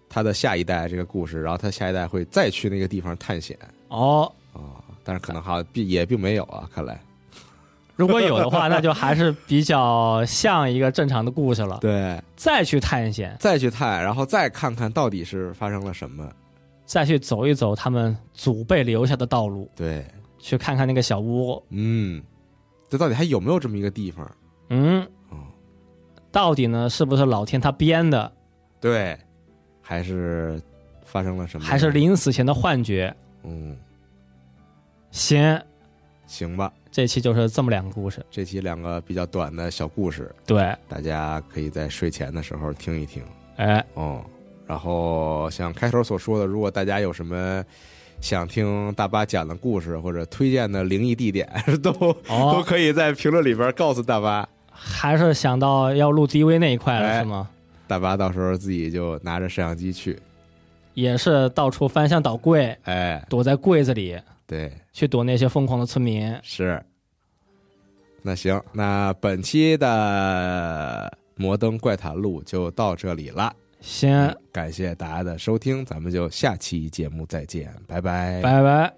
[SPEAKER 1] 他的下一代这个故事，然后他下一代会再去那个地方探险。哦哦，但是可能哈并也并没有啊，看来。
[SPEAKER 2] 如果有的话，那就还是比较像一个正常的故事了。
[SPEAKER 1] 对，
[SPEAKER 2] 再去探险，
[SPEAKER 1] 再去探，然后再看看到底是发生了什么。
[SPEAKER 2] 再去走一走他们祖辈留下的道路，
[SPEAKER 1] 对，
[SPEAKER 2] 去看看那个小屋，
[SPEAKER 1] 嗯，这到底还有没有这么一个地方？
[SPEAKER 2] 嗯，到底呢是不是老天他编的？
[SPEAKER 1] 对，还是发生了什么？
[SPEAKER 2] 还是临死前的幻觉？嗯，行，
[SPEAKER 1] 行吧，
[SPEAKER 2] 这期就是这么两个故事，
[SPEAKER 1] 这期两个比较短的小故事，
[SPEAKER 2] 对，
[SPEAKER 1] 大家可以在睡前的时候听一听，
[SPEAKER 2] 哎，
[SPEAKER 1] 哦。然后像开头所说的，如果大家有什么想听大巴讲的故事，或者推荐的灵异地点，都都可以在评论里边告诉大巴。
[SPEAKER 2] 还是想到要录 DV 那一块了，是吗？
[SPEAKER 1] 大巴到时候自己就拿着摄像机去，
[SPEAKER 2] 也是到处翻箱倒柜，
[SPEAKER 1] 哎，
[SPEAKER 2] 躲在柜子里，
[SPEAKER 1] 对，
[SPEAKER 2] 去躲那些疯狂的村民。
[SPEAKER 1] 是。那行，那本期的摩登怪谈录就到这里了。
[SPEAKER 2] 先
[SPEAKER 1] 感谢大家的收听，咱们就下期节目再见，拜拜，
[SPEAKER 2] 拜拜。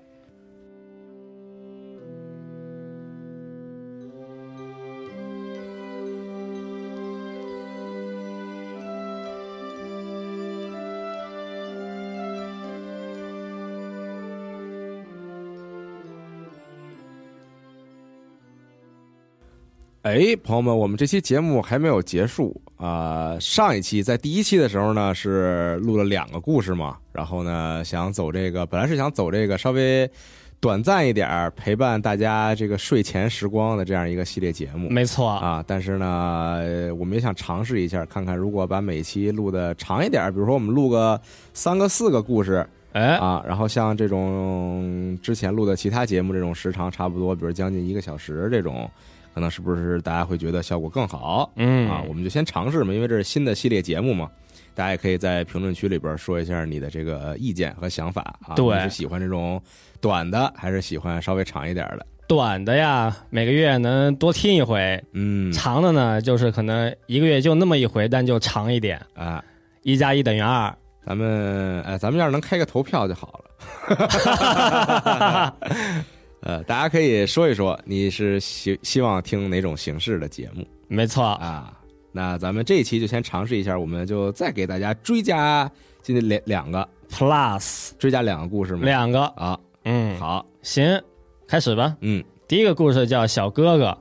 [SPEAKER 1] 哎，朋友们，我们这期节目还没有结束啊！上一期在第一期的时候呢，是录了两个故事嘛，然后呢，想走这个，本来是想走这个稍微短暂一点陪伴大家这个睡前时光的这样一个系列节目，
[SPEAKER 2] 没错
[SPEAKER 1] 啊。但是呢，我们也想尝试一下，看看如果把每期录的长一点，比如说我们录个三个、四个故事，
[SPEAKER 2] 哎
[SPEAKER 1] 啊，然后像这种之前录的其他节目这种时长差不多，比如将近一个小时这种。可能是不是大家会觉得效果更好？
[SPEAKER 2] 嗯
[SPEAKER 1] 啊，我们就先尝试嘛，因为这是新的系列节目嘛，大家也可以在评论区里边说一下你的这个意见和想法啊。
[SPEAKER 2] 对，
[SPEAKER 1] 是喜欢这种短的，还是喜欢稍微长一点的？
[SPEAKER 2] 短的呀，每个月能多听一回。
[SPEAKER 1] 嗯，
[SPEAKER 2] 长的呢，就是可能一个月就那么一回，但就长一点
[SPEAKER 1] 啊。
[SPEAKER 2] 一加一等于二。
[SPEAKER 1] 咱们哎，咱们要是能开个投票就好了。呃，大家可以说一说，你是希希望听哪种形式的节目？
[SPEAKER 2] 没错
[SPEAKER 1] 啊，那咱们这一期就先尝试一下，我们就再给大家追加今天两两个
[SPEAKER 2] plus
[SPEAKER 1] 追加两个故事吗？
[SPEAKER 2] 两个
[SPEAKER 1] 啊，
[SPEAKER 2] 嗯，
[SPEAKER 1] 好，
[SPEAKER 2] 行，开始吧。
[SPEAKER 1] 嗯，
[SPEAKER 2] 第一个故事叫小哥哥，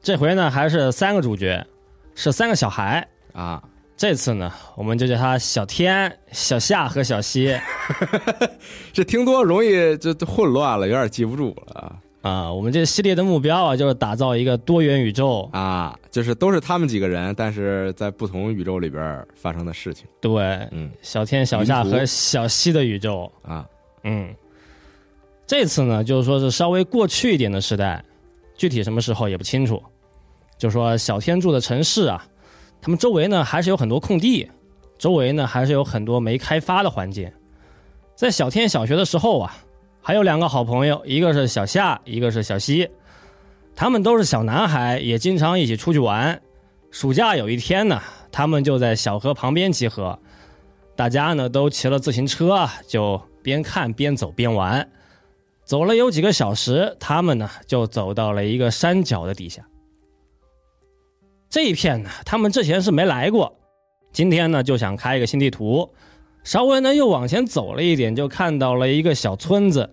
[SPEAKER 2] 这回呢还是三个主角，是三个小孩
[SPEAKER 1] 啊。
[SPEAKER 2] 这次呢，我们就叫他小天、小夏和小西。
[SPEAKER 1] 这听多容易就混乱了，有点记不住了
[SPEAKER 2] 啊！我们这系列的目标啊，就是打造一个多元宇宙
[SPEAKER 1] 啊，就是都是他们几个人，但是在不同宇宙里边发生的事情。
[SPEAKER 2] 对，
[SPEAKER 1] 嗯，
[SPEAKER 2] 小天、小夏和小西的宇宙
[SPEAKER 1] 啊，
[SPEAKER 2] 嗯，这次呢，就是说是稍微过去一点的时代，具体什么时候也不清楚。就说小天住的城市啊。他们周围呢还是有很多空地，周围呢还是有很多没开发的环境。在小天小学的时候啊，还有两个好朋友，一个是小夏，一个是小西。他们都是小男孩，也经常一起出去玩。暑假有一天呢，他们就在小河旁边集合，大家呢都骑了自行车，就边看边走边玩。走了有几个小时，他们呢就走到了一个山脚的底下。这一片呢，他们之前是没来过，今天呢就想开一个新地图，稍微呢又往前走了一点，就看到了一个小村子，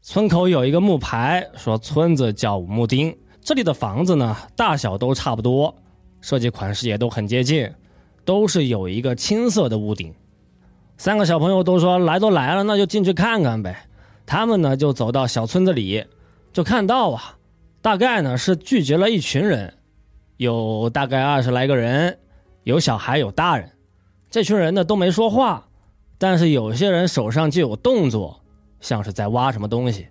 [SPEAKER 2] 村口有一个木牌，说村子叫五木町。这里的房子呢，大小都差不多，设计款式也都很接近，都是有一个青色的屋顶。三个小朋友都说来都来了，那就进去看看呗。他们呢就走到小村子里，就看到啊，大概呢是聚集了一群人。有大概二十来个人，有小孩有大人，这群人呢都没说话，但是有些人手上就有动作，像是在挖什么东西。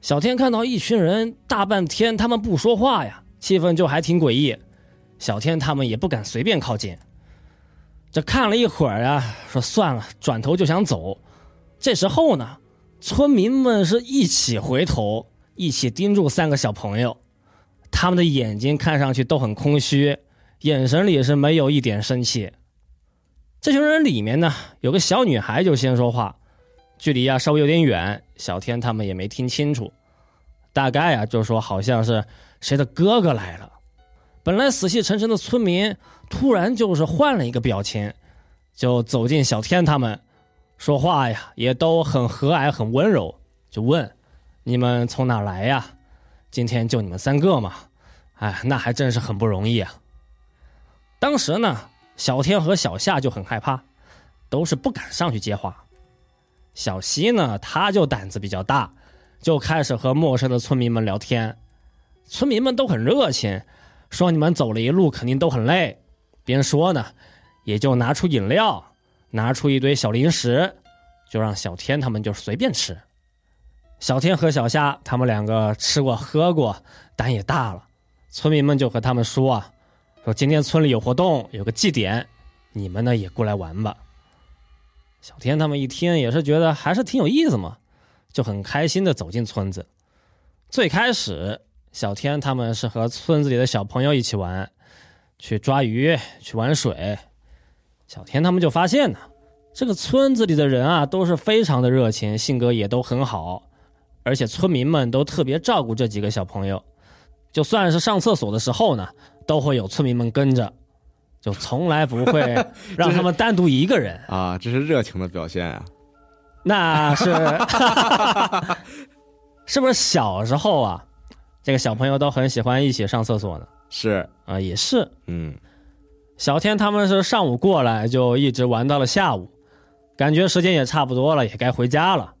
[SPEAKER 2] 小天看到一群人大半天他们不说话呀，气氛就还挺诡异。小天他们也不敢随便靠近。这看了一会儿啊，说算了，转头就想走。这时候呢，村民们是一起回头，一起盯住三个小朋友。他们的眼睛看上去都很空虚，眼神里是没有一点生气。这群人里面呢，有个小女孩就先说话，距离啊稍微有点远，小天他们也没听清楚，大概啊就说好像是谁的哥哥来了。本来死气沉沉的村民突然就是换了一个表情，就走进小天他们，说话呀也都很和蔼很温柔，就问：“你们从哪来呀？”今天就你们三个嘛，哎，那还真是很不容易啊。当时呢，小天和小夏就很害怕，都是不敢上去接话。小西呢，他就胆子比较大，就开始和陌生的村民们聊天。村民们都很热情，说你们走了一路肯定都很累。边说呢，也就拿出饮料，拿出一堆小零食，就让小天他们就随便吃。小天和小夏他们两个吃过喝过，胆也大了。村民们就和他们说啊，说今天村里有活动，有个祭典，你们呢也过来玩吧。小天他们一听也是觉得还是挺有意思嘛，就很开心的走进村子。最开始，小天他们是和村子里的小朋友一起玩，去抓鱼，去玩水。小天他们就发现呢，这个村子里的人啊都是非常的热情，性格也都很好。而且村民们都特别照顾这几个小朋友，就算是上厕所的时候呢，都会有村民们跟着，就从来不会 让他们单独一个人
[SPEAKER 1] 啊。这是热情的表现啊！
[SPEAKER 2] 那是，是不是小时候啊？这个小朋友都很喜欢一起上厕所呢。
[SPEAKER 1] 是
[SPEAKER 2] 啊，也是。
[SPEAKER 1] 嗯，
[SPEAKER 2] 小天他们是上午过来，就一直玩到了下午，感觉时间也差不多了，也该回家了。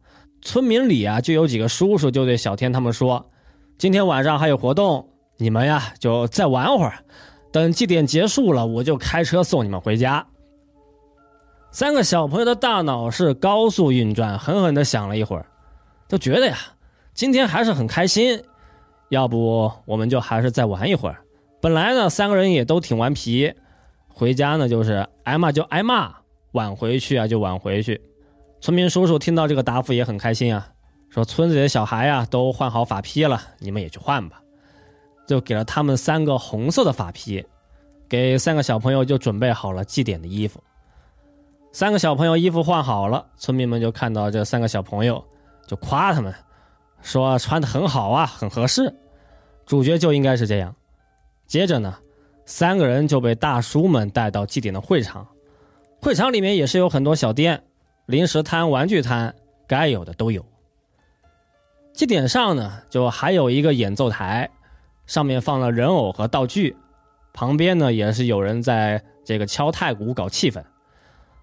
[SPEAKER 2] 村民里啊，就有几个叔叔就对小天他们说：“今天晚上还有活动，你们呀就再玩会儿，等祭典结束了，我就开车送你们回家。”三个小朋友的大脑是高速运转，狠狠的想了一会儿，就觉得呀，今天还是很开心，要不我们就还是再玩一会儿。本来呢，三个人也都挺顽皮，回家呢就是挨骂就挨骂，晚回去啊就晚回去。村民叔叔听到这个答复也很开心啊，说村子里的小孩啊都换好法披了，你们也去换吧，就给了他们三个红色的法披，给三个小朋友就准备好了祭典的衣服。三个小朋友衣服换好了，村民们就看到这三个小朋友，就夸他们，说穿的很好啊，很合适，主角就应该是这样。接着呢，三个人就被大叔们带到祭典的会场。会场里面也是有很多小店、零食摊、玩具摊，该有的都有。祭典上呢，就还有一个演奏台，上面放了人偶和道具，旁边呢也是有人在这个敲太鼓搞气氛。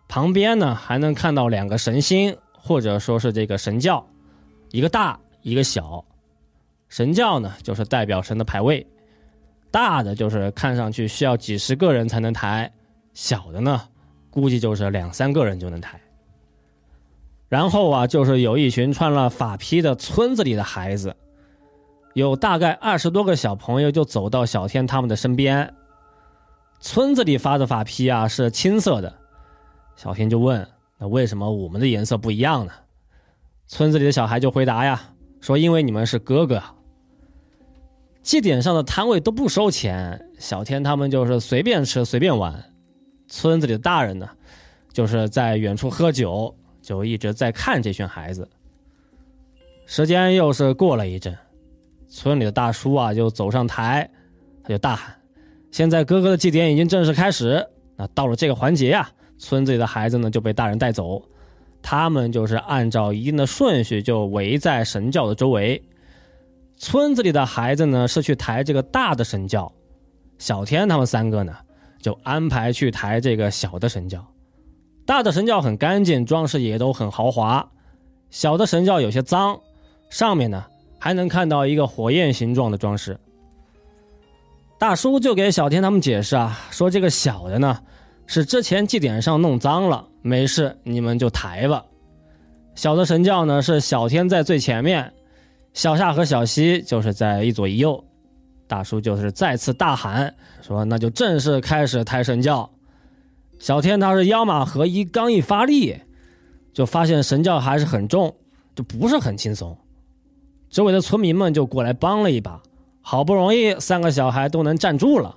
[SPEAKER 2] 旁边呢还能看到两个神星，或者说是这个神教，一个大，一个小。神教呢就是代表神的牌位。大的就是看上去需要几十个人才能抬，小的呢，估计就是两三个人就能抬。然后啊，就是有一群穿了法披的村子里的孩子，有大概二十多个小朋友就走到小天他们的身边。村子里发的法披啊是青色的，小天就问：“那为什么我们的颜色不一样呢？”村子里的小孩就回答呀：“说因为你们是哥哥。”祭典上的摊位都不收钱，小天他们就是随便吃随便玩。村子里的大人呢，就是在远处喝酒，就一直在看这群孩子。时间又是过了一阵，村里的大叔啊就走上台，他就大喊：“现在哥哥的祭典已经正式开始。那到了这个环节呀，村子里的孩子呢就被大人带走，他们就是按照一定的顺序就围在神教的周围。”村子里的孩子呢是去抬这个大的神教，小天他们三个呢就安排去抬这个小的神教。大的神教很干净，装饰也都很豪华；小的神教有些脏，上面呢还能看到一个火焰形状的装饰。大叔就给小天他们解释啊，说这个小的呢是之前祭典上弄脏了，没事，你们就抬吧。小的神教呢是小天在最前面。小夏和小西就是在一左一右，大叔就是再次大喊说：“那就正式开始抬神教。”小天他是腰马合一，刚一发力，就发现神教还是很重，就不是很轻松。周围的村民们就过来帮了一把，好不容易三个小孩都能站住了。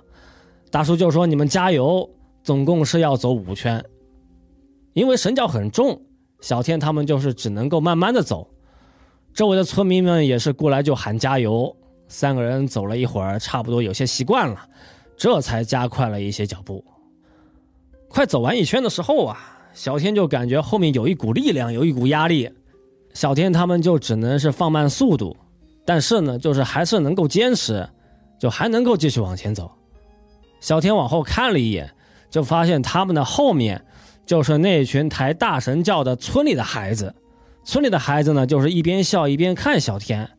[SPEAKER 2] 大叔就说：“你们加油！”总共是要走五圈，因为神教很重，小天他们就是只能够慢慢的走。周围的村民们也是过来就喊加油，三个人走了一会儿，差不多有些习惯了，这才加快了一些脚步。快走完一圈的时候啊，小天就感觉后面有一股力量，有一股压力，小天他们就只能是放慢速度，但是呢，就是还是能够坚持，就还能够继续往前走。小天往后看了一眼，就发现他们的后面就是那群抬大神教的村里的孩子。村里的孩子呢，就是一边笑一边看小天。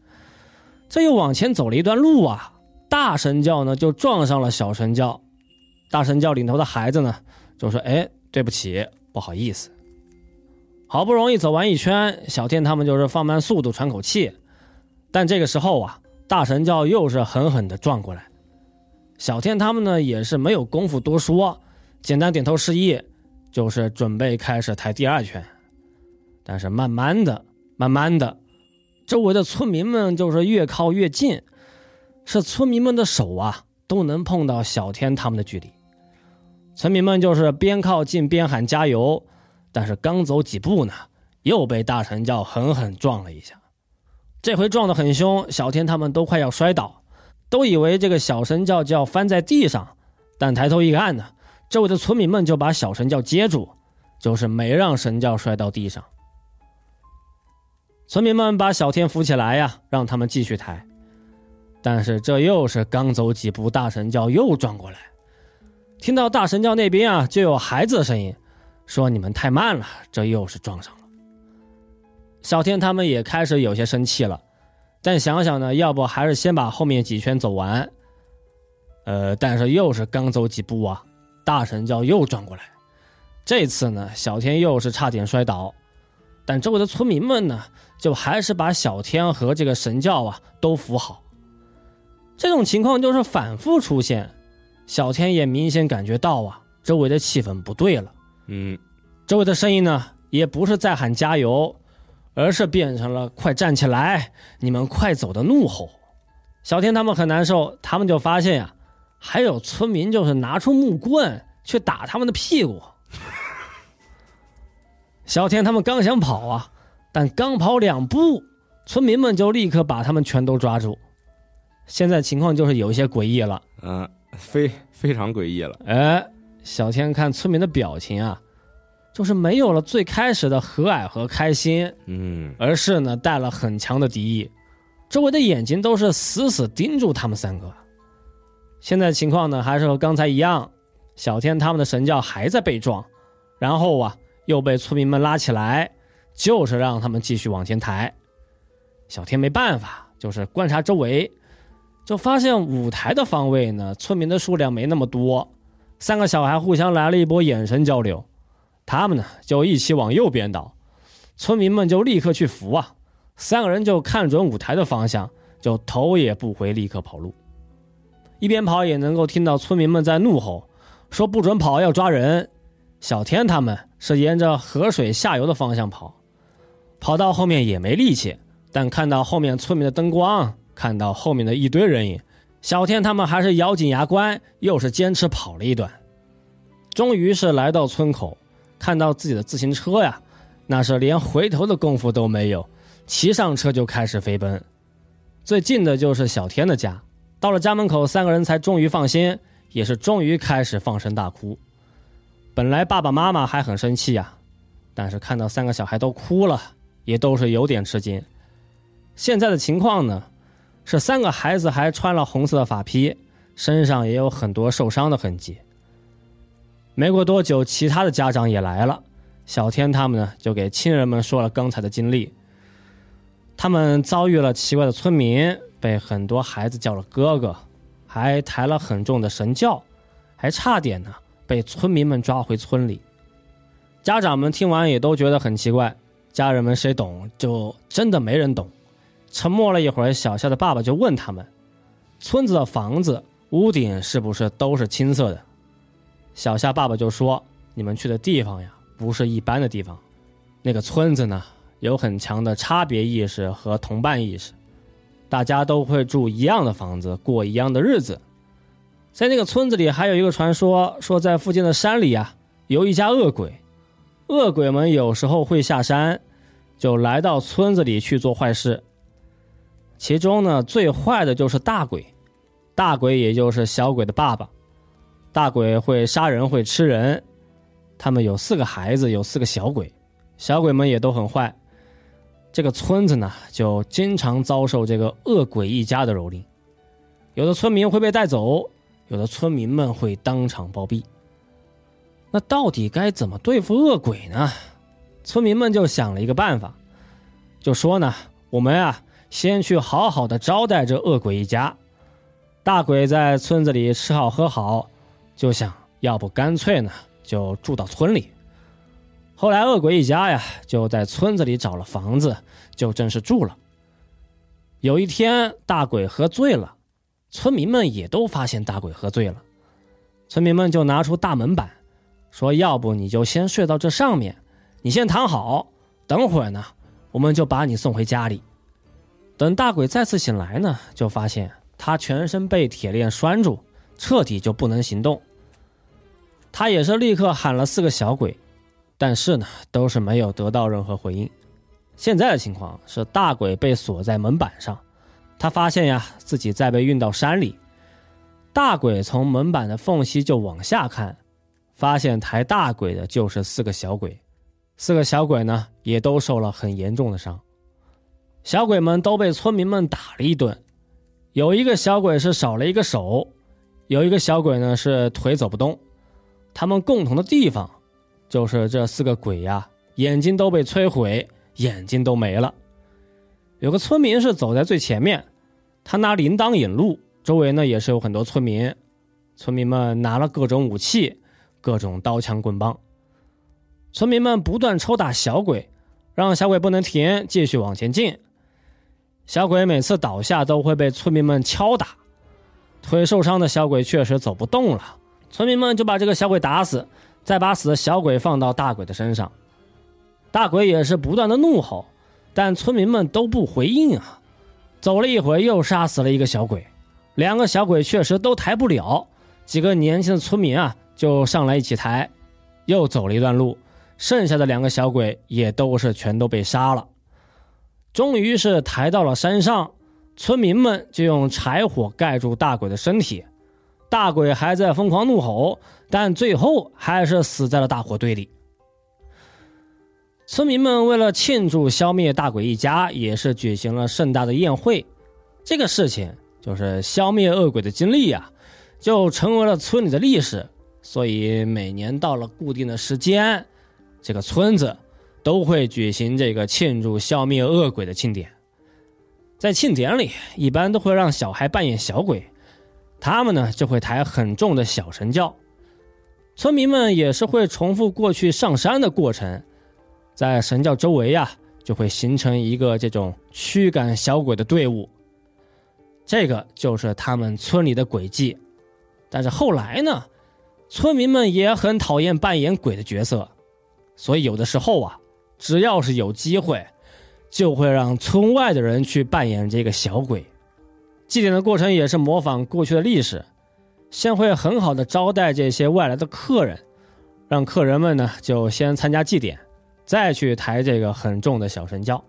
[SPEAKER 2] 这又往前走了一段路啊，大神教呢就撞上了小神教。大神教领头的孩子呢就说：“哎，对不起，不好意思。”好不容易走完一圈，小天他们就是放慢速度喘口气。但这个时候啊，大神教又是狠狠的撞过来。小天他们呢也是没有功夫多说，简单点头示意，就是准备开始抬第二圈。但是慢慢的，慢慢的，周围的村民们就是越靠越近，是村民们的手啊都能碰到小天他们的距离。村民们就是边靠近边喊加油，但是刚走几步呢，又被大神教狠狠撞了一下。这回撞得很凶，小天他们都快要摔倒，都以为这个小神教就要翻在地上，但抬头一看呢，周围的村民们就把小神教接住，就是没让神教摔到地上。村民们把小天扶起来呀，让他们继续抬。但是这又是刚走几步，大神教又转过来，听到大神教那边啊就有孩子的声音，说你们太慢了，这又是撞上了。小天他们也开始有些生气了，但想想呢，要不还是先把后面几圈走完。呃，但是又是刚走几步啊，大神教又转过来，这次呢，小天又是差点摔倒，但周围的村民们呢，就还是把小天和这个神教啊都扶好。这种情况就是反复出现，小天也明显感觉到啊，周围的气氛不对了。
[SPEAKER 1] 嗯，
[SPEAKER 2] 周围的声音呢，也不是在喊加油，而是变成了“快站起来，你们快走”的怒吼。小天他们很难受，他们就发现呀，还有村民就是拿出木棍去打他们的屁股。小天他们刚想跑啊，但刚跑两步，村民们就立刻把他们全都抓住。现在情况就是有一些诡异了，
[SPEAKER 1] 嗯，非非常诡异了。
[SPEAKER 2] 哎，小天看村民的表情啊，就是没有了最开始的和蔼和开心，
[SPEAKER 1] 嗯，
[SPEAKER 2] 而是呢带了很强的敌意，周围的眼睛都是死死盯住他们三个。现在情况呢还是和刚才一样，小天他们的神教还在被撞，然后啊又被村民们拉起来，就是让他们继续往前抬。小天没办法，就是观察周围。就发现舞台的方位呢，村民的数量没那么多。三个小孩互相来了一波眼神交流，他们呢就一起往右边倒，村民们就立刻去扶啊。三个人就看准舞台的方向，就头也不回，立刻跑路。一边跑也能够听到村民们在怒吼，说不准跑，要抓人。小天他们是沿着河水下游的方向跑，跑到后面也没力气，但看到后面村民的灯光。看到后面的一堆人影，小天他们还是咬紧牙关，又是坚持跑了一段，终于是来到村口，看到自己的自行车呀，那是连回头的功夫都没有，骑上车就开始飞奔。最近的就是小天的家，到了家门口，三个人才终于放心，也是终于开始放声大哭。本来爸爸妈妈还很生气呀，但是看到三个小孩都哭了，也都是有点吃惊。现在的情况呢？是三个孩子还穿了红色的法披，身上也有很多受伤的痕迹。没过多久，其他的家长也来了，小天他们呢就给亲人们说了刚才的经历。他们遭遇了奇怪的村民，被很多孩子叫了哥哥，还抬了很重的神轿，还差点呢被村民们抓回村里。家长们听完也都觉得很奇怪，家人们谁懂？就真的没人懂。沉默了一会儿，小夏的爸爸就问他们：“村子的房子屋顶是不是都是青色的？”小夏爸爸就说：“你们去的地方呀，不是一般的地方。那个村子呢，有很强的差别意识和同伴意识，大家都会住一样的房子，过一样的日子。在那个村子里，还有一个传说，说在附近的山里啊，有一家恶鬼，恶鬼们有时候会下山，就来到村子里去做坏事。”其中呢，最坏的就是大鬼，大鬼也就是小鬼的爸爸。大鬼会杀人，会吃人。他们有四个孩子，有四个小鬼，小鬼们也都很坏。这个村子呢，就经常遭受这个恶鬼一家的蹂躏。有的村民会被带走，有的村民们会当场暴毙。那到底该怎么对付恶鬼呢？村民们就想了一个办法，就说呢，我们啊。先去好好的招待这恶鬼一家，大鬼在村子里吃好喝好，就想要不干脆呢就住到村里。后来恶鬼一家呀就在村子里找了房子，就正式住了。有一天大鬼喝醉了，村民们也都发现大鬼喝醉了，村民们就拿出大门板，说要不你就先睡到这上面，你先躺好，等会儿呢我们就把你送回家里。等大鬼再次醒来呢，就发现他全身被铁链拴住，彻底就不能行动。他也是立刻喊了四个小鬼，但是呢，都是没有得到任何回应。现在的情况是，大鬼被锁在门板上，他发现呀自己在被运到山里。大鬼从门板的缝隙就往下看，发现抬大鬼的就是四个小鬼，四个小鬼呢也都受了很严重的伤。小鬼们都被村民们打了一顿，有一个小鬼是少了一个手，有一个小鬼呢是腿走不动。他们共同的地方，就是这四个鬼呀，眼睛都被摧毁，眼睛都没了。有个村民是走在最前面，他拿铃铛引路，周围呢也是有很多村民，村民们拿了各种武器，各种刀枪棍棒。村民们不断抽打小鬼，让小鬼不能停，继续往前进。小鬼每次倒下都会被村民们敲打，腿受伤的小鬼确实走不动了。村民们就把这个小鬼打死，再把死的小鬼放到大鬼的身上。大鬼也是不断的怒吼，但村民们都不回应啊。走了一会又杀死了一个小鬼，两个小鬼确实都抬不了，几个年轻的村民啊就上来一起抬。又走了一段路，剩下的两个小鬼也都是全都被杀了。终于是抬到了山上，村民们就用柴火盖住大鬼的身体，大鬼还在疯狂怒吼，但最后还是死在了大火堆里。村民们为了庆祝消灭大鬼一家，也是举行了盛大的宴会。这个事情就是消灭恶鬼的经历呀，就成为了村里的历史。所以每年到了固定的时间，这个村子。都会举行这个庆祝消灭恶鬼的庆典，在庆典里，一般都会让小孩扮演小鬼，他们呢就会抬很重的小神轿，村民们也是会重复过去上山的过程，在神轿周围呀，就会形成一个这种驱赶小鬼的队伍，这个就是他们村里的诡计。但是后来呢，村民们也很讨厌扮演鬼的角色，所以有的时候啊。只要是有机会，就会让村外的人去扮演这个小鬼。祭典的过程也是模仿过去的历史，先会很好的招待这些外来的客人，让客人们呢就先参加祭典，再去抬这个很重的小神轿。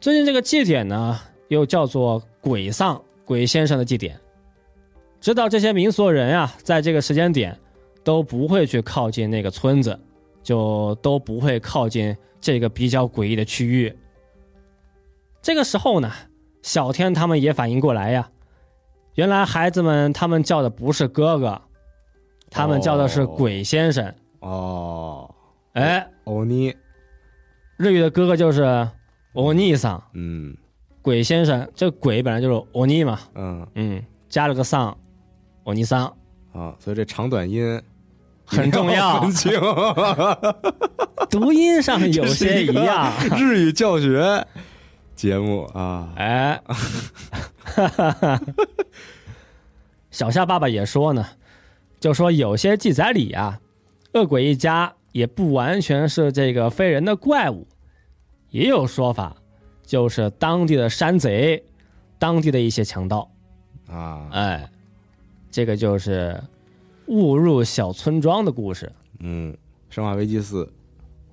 [SPEAKER 2] 最近这个祭典呢，又叫做鬼丧鬼先生的祭典。知道这些民俗人啊，在这个时间点都不会去靠近那个村子。就都不会靠近这个比较诡异的区域。这个时候呢，小天他们也反应过来呀，原来孩子们他们叫的不是哥哥，他们叫的是鬼先生。
[SPEAKER 1] 哦，
[SPEAKER 2] 哎，
[SPEAKER 1] 欧尼，
[SPEAKER 2] 日语的哥哥就是欧尼桑。
[SPEAKER 1] 嗯，
[SPEAKER 2] 鬼先生这鬼本来就是欧尼嘛。
[SPEAKER 1] 嗯
[SPEAKER 2] 嗯，加了个桑，欧尼桑。
[SPEAKER 1] 啊，所以这长短音。
[SPEAKER 2] 很重要，读音上有些一样。
[SPEAKER 1] 日语教学节目啊，
[SPEAKER 2] 哎，小夏爸爸也说呢，就说有些记载里啊，恶鬼一家也不完全是这个非人的怪物，也有说法，就是当地的山贼，当地的一些强盗。
[SPEAKER 1] 啊，
[SPEAKER 2] 哎，这个就是。误入小村庄的故事，
[SPEAKER 1] 嗯，《生化危机四》，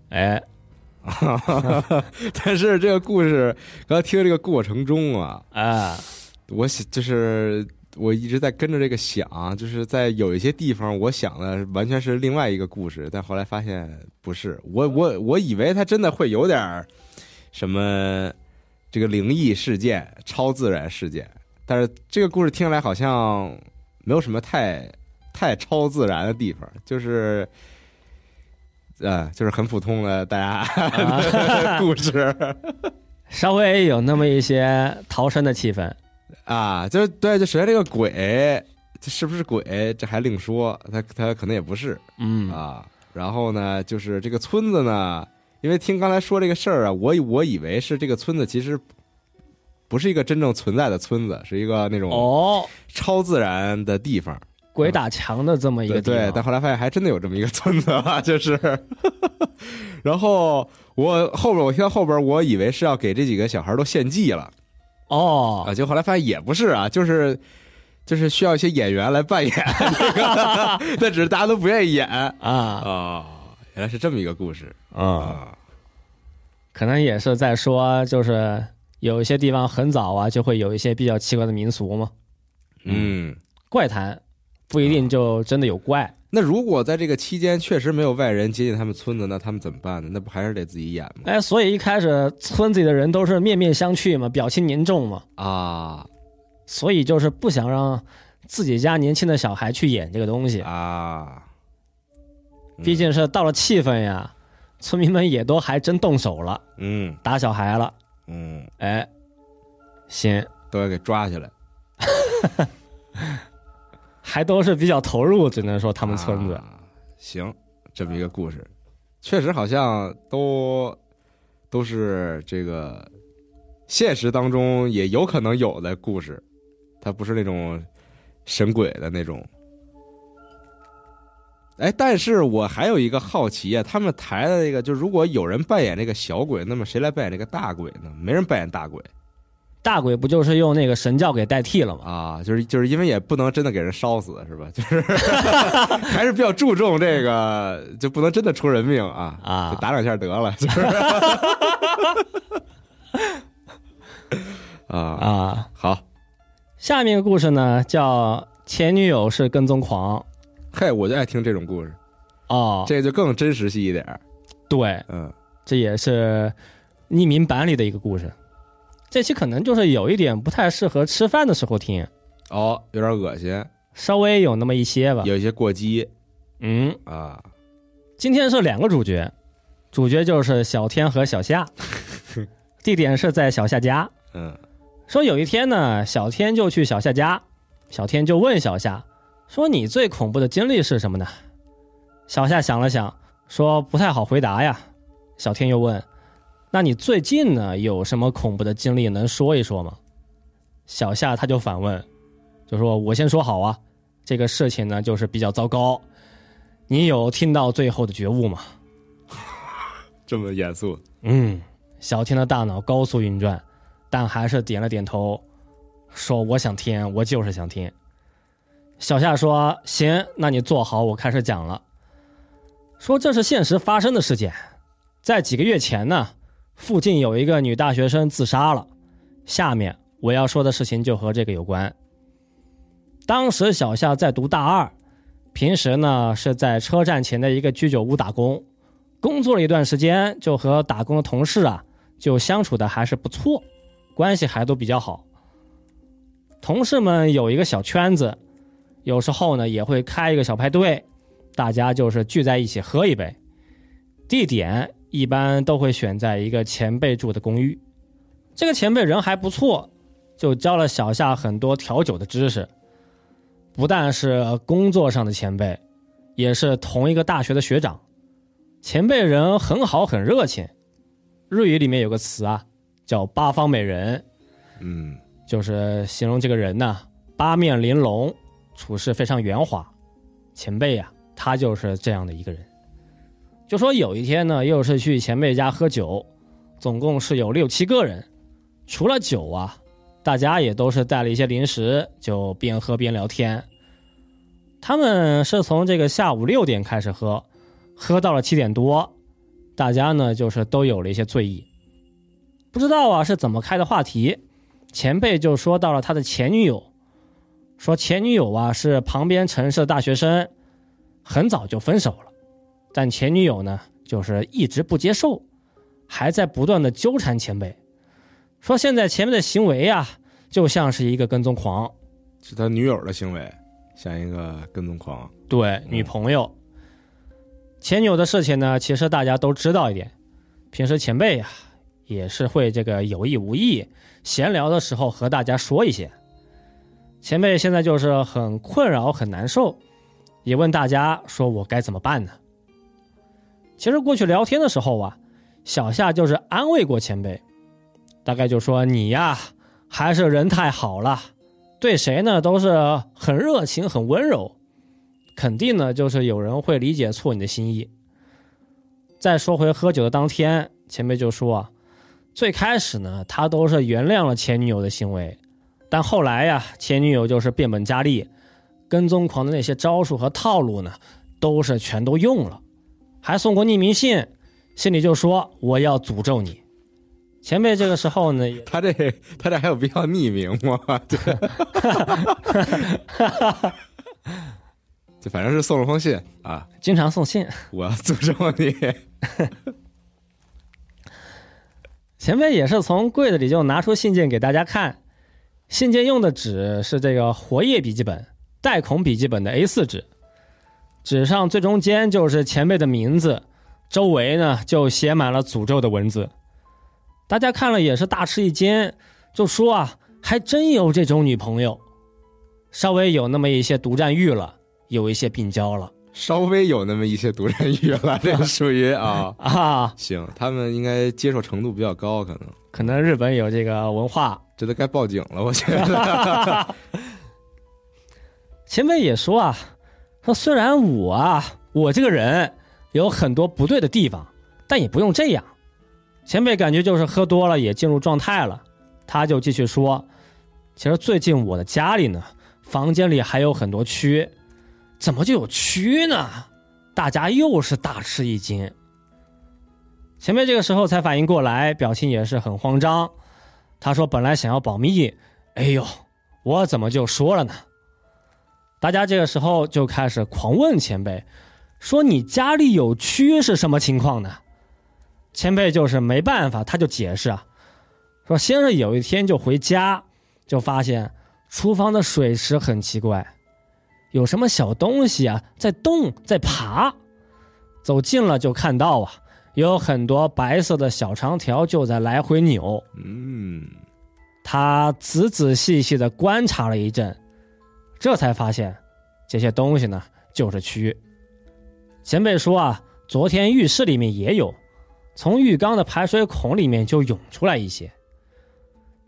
[SPEAKER 2] 哎，
[SPEAKER 1] 但是这个故事刚才听这个过程中啊，
[SPEAKER 2] 啊，
[SPEAKER 1] 我想就是我一直在跟着这个想，就是在有一些地方，我想的完全是另外一个故事，但后来发现不是，我我我以为他真的会有点什么这个灵异事件、超自然事件，但是这个故事听起来好像没有什么太。太超自然的地方，就是，呃，就是很普通的大家 故事，
[SPEAKER 2] 稍微有那么一些逃生的气氛。
[SPEAKER 1] 啊，就是对，就首先这个鬼，这是不是鬼，这还另说，他他可能也不是，
[SPEAKER 2] 嗯。
[SPEAKER 1] 啊，然后呢，就是这个村子呢，因为听刚才说这个事儿啊，我我以为是这个村子其实不是一个真正存在的村子，是一个那种
[SPEAKER 2] 哦。
[SPEAKER 1] 超自然的地方。
[SPEAKER 2] 鬼打墙的这么一个
[SPEAKER 1] 地方，对，但后来发现还真的有这么一个村子啊，就是。然后我后边我听到后边，我以为是要给这几个小孩都献祭了，
[SPEAKER 2] 哦，
[SPEAKER 1] 啊，就后来发现也不是啊，就是就是需要一些演员来扮演，那只是大家都不愿意演啊。啊，原来是这么一个故事啊，
[SPEAKER 2] 可能也是在说，就是有一些地方很早啊，就会有一些比较奇怪的民俗嘛，
[SPEAKER 1] 嗯，
[SPEAKER 2] 怪谈。不一定就真的有怪。
[SPEAKER 1] 那如果在这个期间确实没有外人接近他们村子，那他们怎么办呢？那不还是得自己演吗？
[SPEAKER 2] 哎，所以一开始村子里的人都是面面相觑嘛，表情凝重嘛。
[SPEAKER 1] 啊，
[SPEAKER 2] 所以就是不想让自己家年轻的小孩去演这个东西
[SPEAKER 1] 啊。
[SPEAKER 2] 毕竟是到了气氛呀，村民们也都还真动手了，
[SPEAKER 1] 嗯，
[SPEAKER 2] 打小孩了，
[SPEAKER 1] 嗯，
[SPEAKER 2] 哎，行，
[SPEAKER 1] 都要给抓起来，
[SPEAKER 2] 还都是比较投入，只能说他们村子
[SPEAKER 1] 行，这么一个故事，确实好像都都是这个现实当中也有可能有的故事，它不是那种神鬼的那种。哎，但是我还有一个好奇啊，他们台的那个，就如果有人扮演这个小鬼，那么谁来扮演这个大鬼呢？没人扮演大鬼，
[SPEAKER 2] 大鬼不就是用那个神教给代替了吗？
[SPEAKER 1] 啊，就是就是因为也不能真的给人烧死，是吧？就是 还是比较注重这个，就不能真的出人命啊
[SPEAKER 2] 啊，
[SPEAKER 1] 就打两下得了，就是 啊
[SPEAKER 2] 啊，
[SPEAKER 1] 好，
[SPEAKER 2] 下面一个故事呢，叫前女友是跟踪狂。
[SPEAKER 1] 嘿，我就爱听这种故事，
[SPEAKER 2] 哦，
[SPEAKER 1] 这就更真实系一点
[SPEAKER 2] 对，
[SPEAKER 1] 嗯，
[SPEAKER 2] 这也是匿名版里的一个故事。这期可能就是有一点不太适合吃饭的时候听，
[SPEAKER 1] 哦，有点恶心，
[SPEAKER 2] 稍微有那么一些吧，
[SPEAKER 1] 有一些过激，
[SPEAKER 2] 嗯
[SPEAKER 1] 啊，
[SPEAKER 2] 今天是两个主角，主角就是小天和小夏，地点是在小夏家。
[SPEAKER 1] 嗯，
[SPEAKER 2] 说有一天呢，小天就去小夏家，小天就问小夏。说你最恐怖的经历是什么呢？小夏想了想，说不太好回答呀。小天又问：“那你最近呢有什么恐怖的经历能说一说吗？”小夏他就反问，就说：“我先说好啊，这个事情呢就是比较糟糕。你有听到最后的觉悟吗？”
[SPEAKER 1] 这么严肃？
[SPEAKER 2] 嗯，小天的大脑高速运转，但还是点了点头，说：“我想听，我就是想听。”小夏说：“行，那你坐好，我开始讲了。说这是现实发生的事件，在几个月前呢，附近有一个女大学生自杀了。下面我要说的事情就和这个有关。当时小夏在读大二，平时呢是在车站前的一个居酒屋打工，工作了一段时间，就和打工的同事啊就相处的还是不错，关系还都比较好。同事们有一个小圈子。”有时候呢，也会开一个小派对，大家就是聚在一起喝一杯。地点一般都会选在一个前辈住的公寓。这个前辈人还不错，就教了小夏很多调酒的知识。不但是工作上的前辈，也是同一个大学的学长。前辈人很好，很热情。日语里面有个词啊，叫“八方美人”，
[SPEAKER 1] 嗯，
[SPEAKER 2] 就是形容这个人呢，八面玲珑。处事非常圆滑，前辈呀，他就是这样的一个人。就说有一天呢，又是去前辈家喝酒，总共是有六七个人，除了酒啊，大家也都是带了一些零食，就边喝边聊天。他们是从这个下午六点开始喝，喝到了七点多，大家呢就是都有了一些醉意。不知道啊是怎么开的话题，前辈就说到了他的前女友。说前女友啊是旁边城市的大学生，很早就分手了，但前女友呢就是一直不接受，还在不断的纠缠前辈。说现在前辈的行为啊就像是一个跟踪狂，
[SPEAKER 1] 是他女友的行为，像一个跟踪狂。
[SPEAKER 2] 对，女朋友。前女友的事情呢，其实大家都知道一点，平时前辈呀也是会这个有意无意闲聊的时候和大家说一些。前辈现在就是很困扰、很难受，也问大家说：“我该怎么办呢？”其实过去聊天的时候啊，小夏就是安慰过前辈，大概就说：“你呀，还是人太好了，对谁呢都是很热情、很温柔，肯定呢就是有人会理解错你的心意。”再说回喝酒的当天，前辈就说：“最开始呢，他都是原谅了前女友的行为。”但后来呀，前女友就是变本加厉，跟踪狂的那些招数和套路呢，都是全都用了，还送过匿名信，信里就说我要诅咒你。前辈这个时候呢，
[SPEAKER 1] 他这他这还有必要匿名吗？对，就反正是送了封信啊，
[SPEAKER 2] 经常送信，
[SPEAKER 1] 我要诅咒你。
[SPEAKER 2] 前辈也是从柜子里就拿出信件给大家看。信件用的纸是这个活页笔记本、带孔笔记本的 A4 纸，纸上最中间就是前辈的名字，周围呢就写满了诅咒的文字。大家看了也是大吃一惊，就说啊，还真有这种女朋友，稍微有那么一些独占欲了，有一些病娇了。
[SPEAKER 1] 稍微有那么一些独占欲了，这属于啊
[SPEAKER 2] 啊，
[SPEAKER 1] 行，他们应该接受程度比较高，可能
[SPEAKER 2] 可能日本有这个文化，
[SPEAKER 1] 这都该报警了，我觉得。
[SPEAKER 2] 前辈也说啊，说虽然我啊，我这个人有很多不对的地方，但也不用这样。前辈感觉就是喝多了也进入状态了，他就继续说，其实最近我的家里呢，房间里还有很多蛆。怎么就有蛆呢？大家又是大吃一惊。前辈这个时候才反应过来，表情也是很慌张。他说：“本来想要保密，哎呦，我怎么就说了呢？”大家这个时候就开始狂问前辈：“说你家里有蛆是什么情况呢？”前辈就是没办法，他就解释啊，说先生有一天就回家，就发现厨房的水池很奇怪。有什么小东西啊，在动，在爬，走近了就看到啊，有很多白色的小长条就在来回扭。
[SPEAKER 1] 嗯，
[SPEAKER 2] 他仔仔细细的观察了一阵，这才发现这些东西呢就是蛆。前辈说啊，昨天浴室里面也有，从浴缸的排水孔里面就涌出来一些。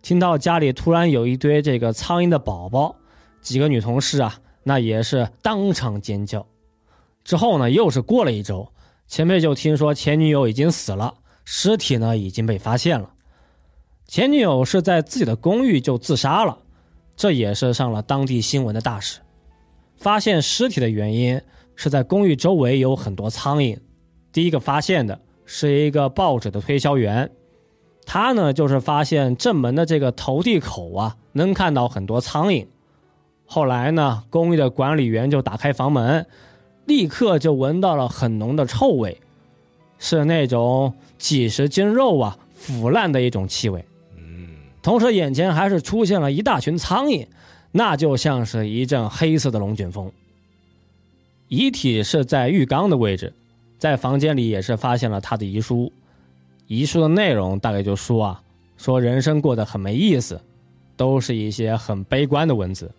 [SPEAKER 2] 听到家里突然有一堆这个苍蝇的宝宝，几个女同事啊。那也是当场尖叫。之后呢，又是过了一周，前辈就听说前女友已经死了，尸体呢已经被发现了。前女友是在自己的公寓就自杀了，这也是上了当地新闻的大事。发现尸体的原因是在公寓周围有很多苍蝇。第一个发现的是一个报纸的推销员，他呢就是发现正门的这个投递口啊，能看到很多苍蝇。后来呢，公寓的管理员就打开房门，立刻就闻到了很浓的臭味，是那种几十斤肉啊腐烂的一种气味。同时眼前还是出现了一大群苍蝇，那就像是一阵黑色的龙卷风。遗体是在浴缸的位置，在房间里也是发现了他的遗书，遗书的内容大概就说啊，说人生过得很没意思，都是一些很悲观的文字。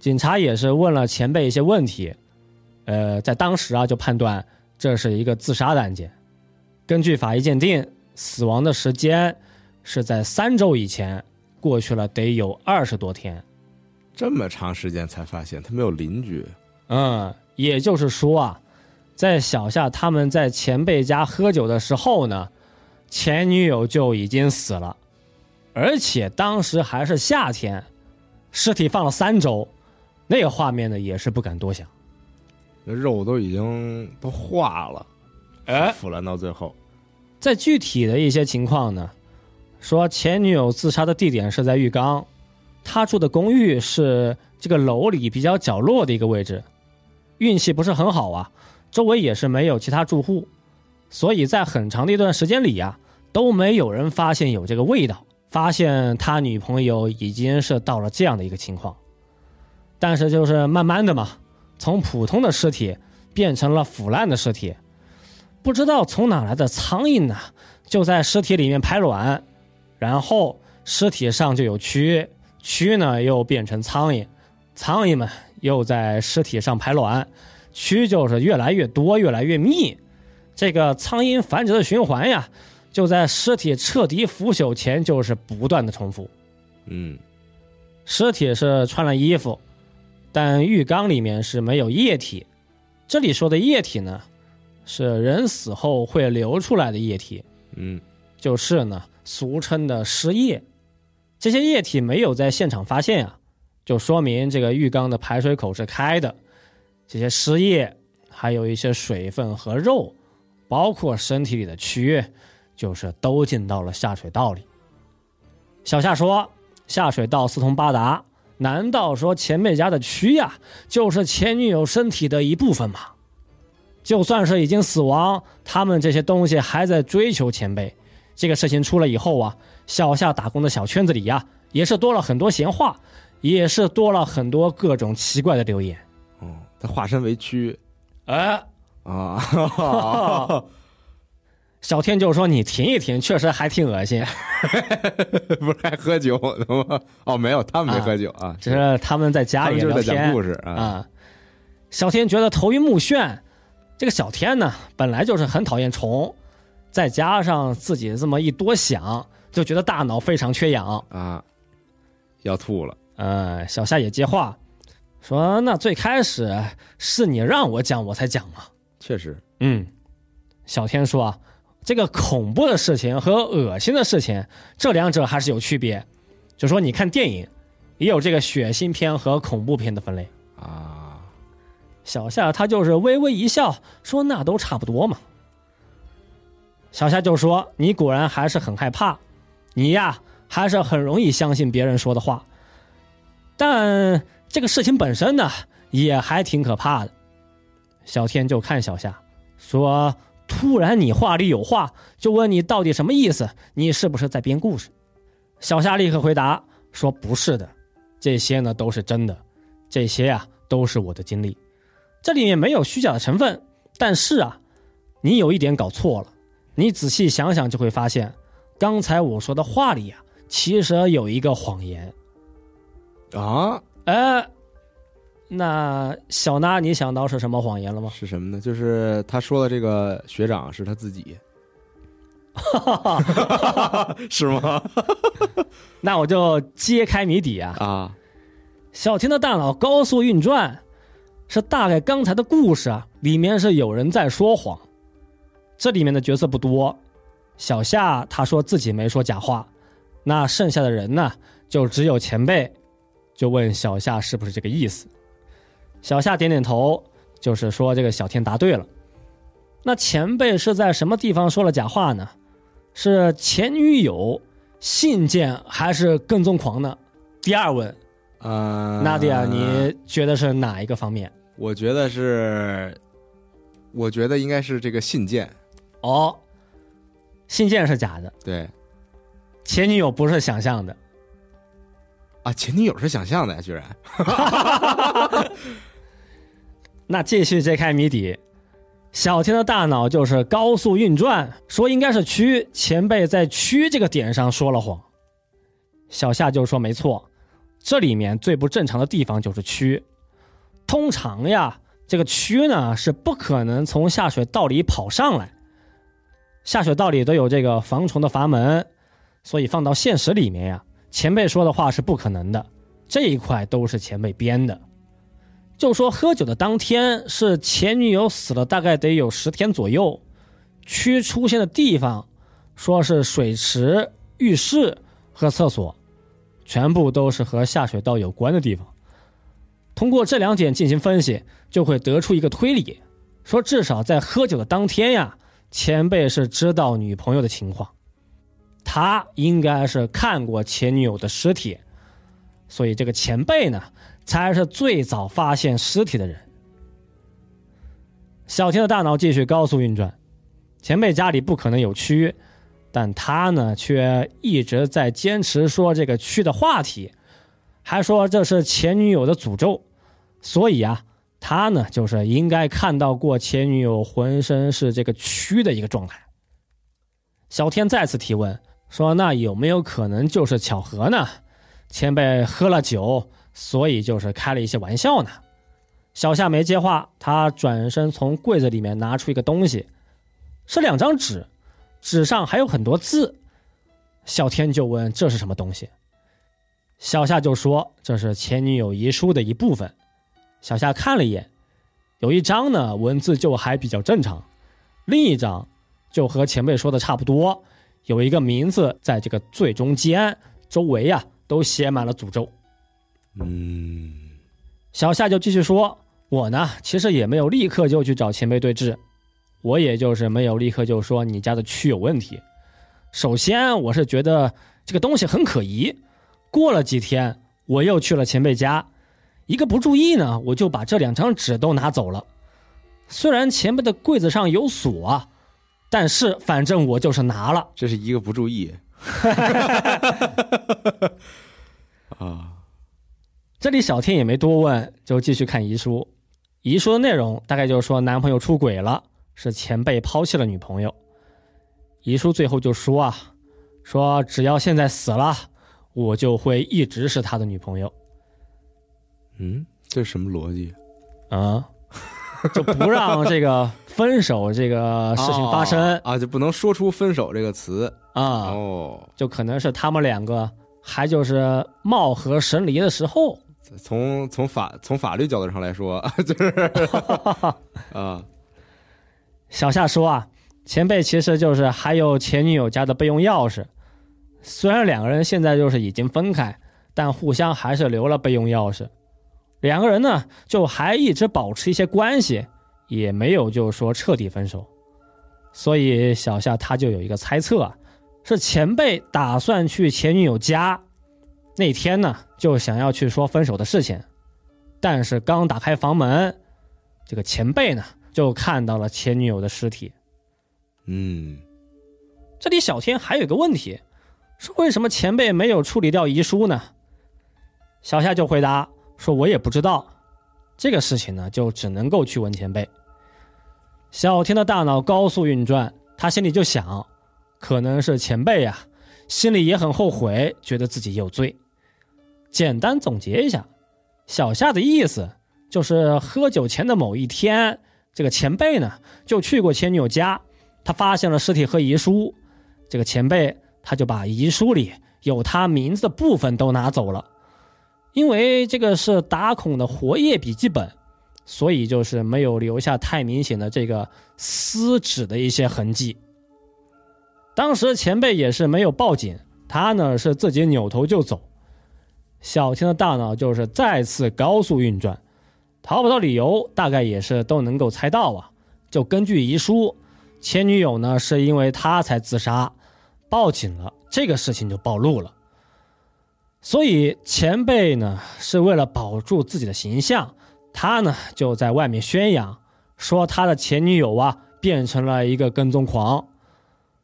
[SPEAKER 2] 警察也是问了前辈一些问题，呃，在当时啊就判断这是一个自杀的案件。根据法医鉴定，死亡的时间是在三周以前，过去了得有二十多天，
[SPEAKER 1] 这么长时间才发现他没有邻居。
[SPEAKER 2] 嗯，也就是说啊，在小夏他们在前辈家喝酒的时候呢，前女友就已经死了，而且当时还是夏天，尸体放了三周。那个画面呢，也是不敢多想。
[SPEAKER 1] 那肉都已经都化了，
[SPEAKER 2] 哎，
[SPEAKER 1] 腐烂到最后。
[SPEAKER 2] 在具体的一些情况呢，说前女友自杀的地点是在浴缸，他住的公寓是这个楼里比较角落的一个位置，运气不是很好啊，周围也是没有其他住户，所以在很长的一段时间里呀，都没有人发现有这个味道，发现他女朋友已经是到了这样的一个情况。但是就是慢慢的嘛，从普通的尸体变成了腐烂的尸体，不知道从哪来的苍蝇呢，就在尸体里面排卵，然后尸体上就有蛆，蛆呢又变成苍蝇，苍蝇们又在尸体上排卵，蛆就是越来越多，越来越密，这个苍蝇繁殖的循环呀，就在尸体彻底腐朽前就是不断的重复。
[SPEAKER 1] 嗯，
[SPEAKER 2] 尸体是穿了衣服。但浴缸里面是没有液体，这里说的液体呢，是人死后会流出来的液体，
[SPEAKER 1] 嗯，
[SPEAKER 2] 就是呢俗称的尸液。这些液体没有在现场发现啊，就说明这个浴缸的排水口是开的。这些尸液还有一些水分和肉，包括身体里的蛆，就是都进到了下水道里。小夏说，下水道四通八达。难道说前辈家的蛆呀，就是前女友身体的一部分吗？就算是已经死亡，他们这些东西还在追求前辈。这个事情出了以后啊，小夏打工的小圈子里呀，也是多了很多闲话，也是多了很多各种奇怪的留言。
[SPEAKER 1] 哦，他化身为蛆
[SPEAKER 2] 哎，
[SPEAKER 1] 啊，
[SPEAKER 2] 小天就说：“你停一停，确实还挺恶心。
[SPEAKER 1] 不是还喝酒呢吗？哦，没有，他们没喝酒啊，
[SPEAKER 2] 只是他们在家
[SPEAKER 1] 他
[SPEAKER 2] 里
[SPEAKER 1] 就是在讲
[SPEAKER 2] 天
[SPEAKER 1] 故事啊。
[SPEAKER 2] 啊。小天觉得头晕目眩，这个小天呢，本来就是很讨厌虫，再加上自己这么一多想，就觉得大脑非常缺氧。
[SPEAKER 1] 啊，要吐了。
[SPEAKER 2] 呃，小夏也接话说：“那最开始是你让我讲，我才讲嘛。
[SPEAKER 1] 确实，”
[SPEAKER 2] 嗯，小天说啊，这个恐怖的事情和恶心的事情，这两者还是有区别。就说你看电影，也有这个血腥片和恐怖片的分类。
[SPEAKER 1] 啊，
[SPEAKER 2] 小夏他就是微微一笑，说：“那都差不多嘛。”小夏就说：“你果然还是很害怕，你呀还是很容易相信别人说的话。但这个事情本身呢，也还挺可怕的。”小天就看小夏说：“突然你话里有话，就问你到底什么意思？你是不是在编故事？”小夏立刻回答说：“不是的，这些呢都是真的，这些呀、都是我的经历。”这里面没有虚假的成分，但是啊，你有一点搞错了。你仔细想想就会发现，刚才我说的话里呀、其实有一个谎言。
[SPEAKER 1] 啊，
[SPEAKER 2] 哎，那小娜，你想到是什么谎言了吗？
[SPEAKER 1] 是什么呢？就是他说的这个学长是他自己，哈哈是吗？
[SPEAKER 2] 那我就揭开谜底啊！
[SPEAKER 1] 啊，
[SPEAKER 2] 小天的大脑高速运转，是大概刚才的故事啊，里面是有人在说谎。这里面的角色不多，小夏他说自己没说假话，那剩下的人呢，就只有前辈，就问小夏是不是这个意思。小夏点点头，就是说这个小天答对了。那前辈是在什么地方说了假话呢？是前女友、信件还是跟踪狂呢？第二问，
[SPEAKER 1] 啊，
[SPEAKER 2] 纳迪亚，你觉得是哪一个方面？
[SPEAKER 1] 我觉得是，我觉得应该是这个信件，
[SPEAKER 2] 哦，信件是假的，
[SPEAKER 1] 对
[SPEAKER 2] 前女友不是想象的。
[SPEAKER 1] 啊，前女友是想象的呀，居然
[SPEAKER 2] 那继续揭开谜底，小天的大脑就是高速运转，说应该是蛆，前辈在蛆这个点上说了谎。小夏就说没错，这里面最不正常的地方就是蛆。通常呀，这个蛆呢是不可能从下水道里跑上来，下水道里都有这个防虫的阀门，所以放到现实里面呀，前辈说的话是不可能的，这一块都是前辈编的。就说喝酒的当天是前女友死了，大概得有十天左右。蛆出现的地方，说是水池、浴室和厕所，全部都是和下水道有关的地方。通过这两点进行分析，就会得出一个推理，说至少在喝酒的当天呀，前辈是知道女朋友的情况，他应该是看过前女友的尸体，所以这个前辈呢。才是最早发现尸体的人。小天的大脑继续高速运转，前辈家里不可能有蛆，但他呢却一直在坚持说这个蛆的话题，还说这是前女友的诅咒，所以啊，他呢就是应该看到过前女友浑身是这个蛆的一个状态。小天再次提问说：“那有没有可能就是巧合呢？前辈喝了酒。”所以就是开了一些玩笑呢。小夏没接话，他转身从柜子里面拿出一个东西，是两张纸，纸上还有很多字。小天就问这是什么东西，小夏就说这是前女友遗书的一部分。小夏看了一眼，有一张呢文字就还比较正常，另一张就和前辈说的差不多，有一个名字在这个最中间，周围呀、都写满了诅咒。
[SPEAKER 1] 嗯，
[SPEAKER 2] 小夏就继续说：“我呢，其实也没有立刻就去找前辈对峙，我也就是没有立刻就说你家的蛆有问题。首先，我是觉得这个东西很可疑。过了几天，我又去了前辈家，一个不注意呢，我就把这两张纸都拿走了。虽然前辈的柜子上有锁啊，但是反正我就是拿了。
[SPEAKER 1] 这是一个不注意，啊。
[SPEAKER 2] 这里小天也没多问，就继续看遗书。遗书的内容大概就是说男朋友出轨了，是前辈抛弃了女朋友。遗书最后就说啊，说只要现在死了，我就会一直是他的女朋友。
[SPEAKER 1] 嗯，这是什么逻辑？
[SPEAKER 2] 啊，就不让这个分手这个事情发生
[SPEAKER 1] 啊，就不能说出分手这个词
[SPEAKER 2] 啊。
[SPEAKER 1] 哦，
[SPEAKER 2] 就可能是他们两个还就是貌合神离的时候。
[SPEAKER 1] 从从法从法律角度上来说，就是 啊。
[SPEAKER 2] 小夏说啊，前辈其实就是还有前女友家的备用钥匙，虽然两个人现在就是已经分开，但互相还是留了备用钥匙。两个人呢，就还一直保持一些关系，也没有就说彻底分手。所以小夏他就有一个猜测啊，是前辈打算去前女友家。那天呢，就想要去说分手的事情，但是刚打开房门，这个前辈呢就看到了前女友的尸体。
[SPEAKER 1] 嗯，
[SPEAKER 2] 这里小天还有个问题，是为什么前辈没有处理掉遗书呢？小夏就回答说：“我也不知道，这个事情呢，就只能够去问前辈。”小天的大脑高速运转，他心里就想，可能是前辈呀，心里也很后悔，觉得自己有罪。简单总结一下，小夏的意思就是喝酒前的某一天，这个前辈呢就去过前女友家，他发现了尸体和遗书，这个前辈他就把遗书里有他名字的部分都拿走了，因为这个是打孔的活页笔记本，所以就是没有留下太明显的这个撕纸的一些痕迹。当时前辈也是没有报警，他呢是自己扭头就走。小青的大脑就是再次高速运转，逃跑的理由大概也是都能够猜到啊。就根据遗书，前女友呢是因为他才自杀，报警了，这个事情就暴露了。所以前辈呢是为了保住自己的形象，他呢就在外面宣扬说他的前女友啊变成了一个跟踪狂，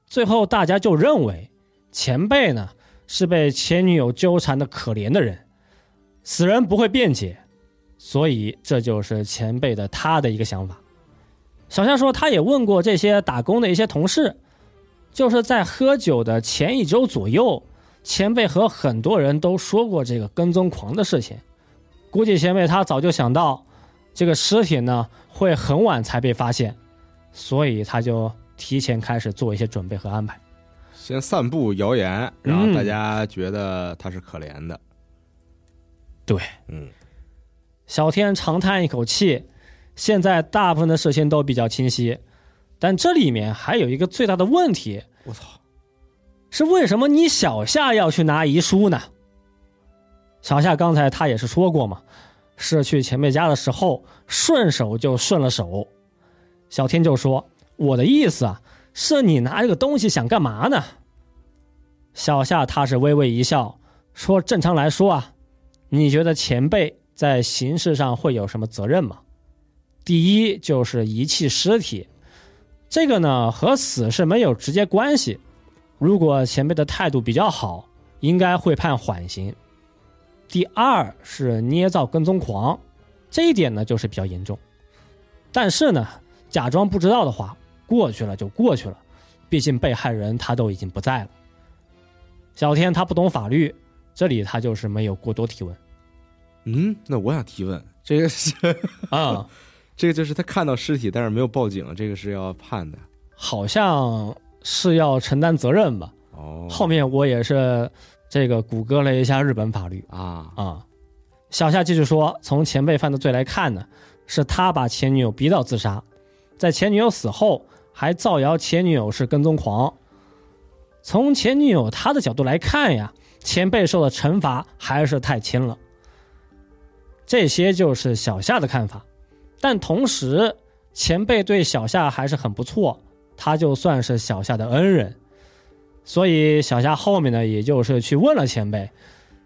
[SPEAKER 2] 最后大家就认为前辈呢。是被前女友纠缠的可怜的人，死人不会辩解，所以这就是前辈的他的一个想法。小夏说，他也问过这些打工的一些同事，就是在喝酒的前一周左右，前辈和很多人都说过这个跟踪狂的事情。估计前辈他早就想到，这个尸体呢会很晚才被发现，所以他就提前开始做一些准备和安排。
[SPEAKER 1] 先散布谣言，然后大家觉得他是可怜的。
[SPEAKER 2] 对，
[SPEAKER 1] 嗯。
[SPEAKER 2] 小天长叹一口气，现在大部分的事情都比较清晰，但这里面还有一个最大的问题。
[SPEAKER 1] 我操！
[SPEAKER 2] 是为什么你小夏要去拿遗书呢？小夏刚才他也是说过嘛，是去前辈家的时候顺手就顺了手。小天就说：“我的意思啊，是你拿这个东西想干嘛呢？”小夏他是微微一笑，说：“正常来说啊，你觉得前辈在刑事上会有什么责任吗？第一就是遗弃尸体，这个呢和死是没有直接关系。如果前辈的态度比较好，应该会判缓刑。第二是捏造跟踪狂，这一点呢就是比较严重。但是呢，假装不知道的话，过去了就过去了，毕竟被害人他都已经不在了。”小天他不懂法律，这里他就是没有过多提问。
[SPEAKER 1] 嗯，那我想提问，这个是
[SPEAKER 2] 啊，
[SPEAKER 1] 这个就是他看到尸体，但是没有报警，这个是要判的，
[SPEAKER 2] 好像是要承担责任吧？
[SPEAKER 1] 哦，
[SPEAKER 2] 后面我也是这个谷歌了一下日本法律
[SPEAKER 1] 啊
[SPEAKER 2] 啊。小夏继续说，从前辈犯的罪来看呢，是他把前女友逼到自杀，在前女友死后还造谣前女友是跟踪狂。从前女友她的角度来看呀，前辈受的惩罚还是太轻了。这些就是小夏的看法，但同时前辈对小夏还是很不错，他就算是小夏的恩人，所以小夏后面呢，也就是去问了前辈，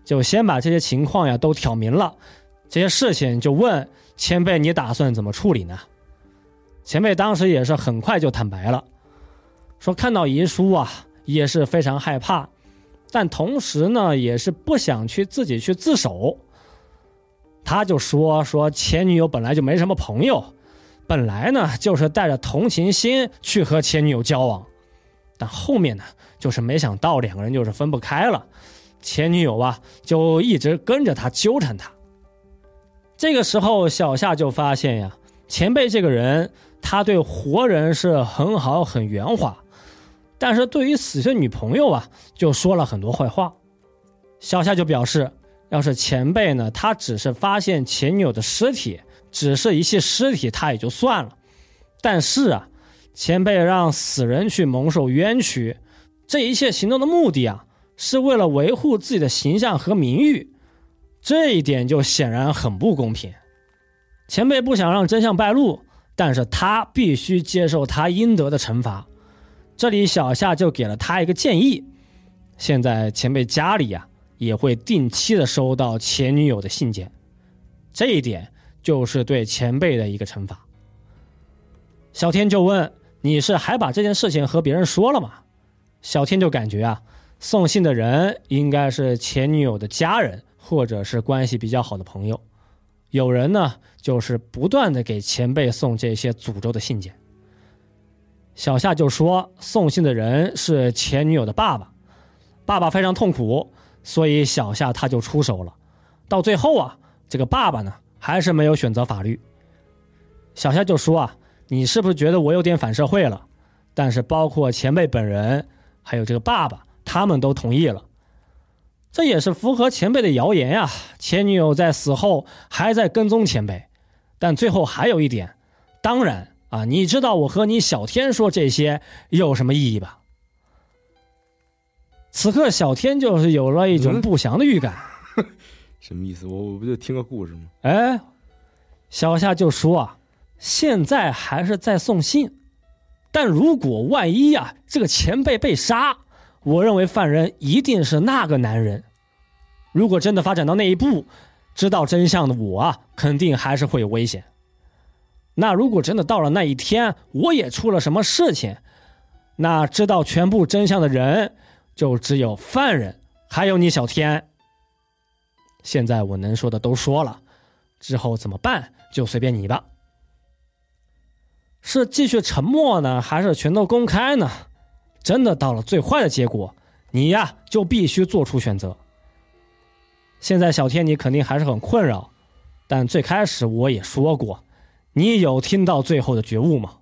[SPEAKER 2] 就先把这些情况呀都挑明了，这些事情就问前辈你打算怎么处理呢？前辈当时也是很快就坦白了，说看到遗书啊。也是非常害怕，但同时呢，也是不想去自己去自首。他就说说前女友本来就没什么朋友，本来呢就是带着同情心去和前女友交往，但后面呢就是没想到两个人就是分不开了，前女友啊就一直跟着他纠缠他。这个时候小夏就发现呀，前辈这个人他对活人是很好很圆滑，但是对于死去的女朋友啊就说了很多坏话。小夏就表示。要是前辈呢，他只是发现前女友的尸体，只是一具尸体，他也就算了。但是啊，前辈让死人去蒙受冤屈，这一切行动的目的啊，是为了维护自己的形象和名誉，这一点就显然很不公平。前辈不想让真相败露，但是他必须接受他应得的惩罚。这里小夏就给了他一个建议：现在前辈家里呀。也会定期的收到前女友的信件，这一点就是对前辈的一个惩罚。小天就问：“你是还把这件事情和别人说了吗？”小天就感觉啊，送信的人应该是前女友的家人，或者是关系比较好的朋友。有人呢，就是不断的给前辈送这些诅咒的信件。小夏就说：“送信的人是前女友的爸爸，爸爸非常痛苦。”所以小夏他就出手了，到最后啊，这个爸爸呢还是没有选择法律。小夏就说啊，你是不是觉得我有点反社会了？但是包括前辈本人，还有这个爸爸，他们都同意了。这也是符合前辈的谣言呀。前女友在死后还在跟踪前辈，但最后还有一点，当然啊，你知道我和你小天说这些有什么意义吧？此刻，小天就是有了一种不祥的预感。
[SPEAKER 1] 什么意思？我我不就听个故事吗？
[SPEAKER 2] 哎，小夏就说啊，现在还是在送信，但如果万一呀，这个前辈被杀，我认为犯人一定是那个男人。如果真的发展到那一步，知道真相的我啊，肯定还是会有危险。那如果真的到了那一天，我也出了什么事情，那知道全部真相的人。就只有犯人，还有你小天。现在我能说的都说了，之后怎么办就随便你吧。是继续沉默呢，还是全都公开呢？真的到了最坏的结果，你呀就必须做出选择。现在小天你肯定还是很困扰，但最开始我也说过，你有听到最后的觉悟吗？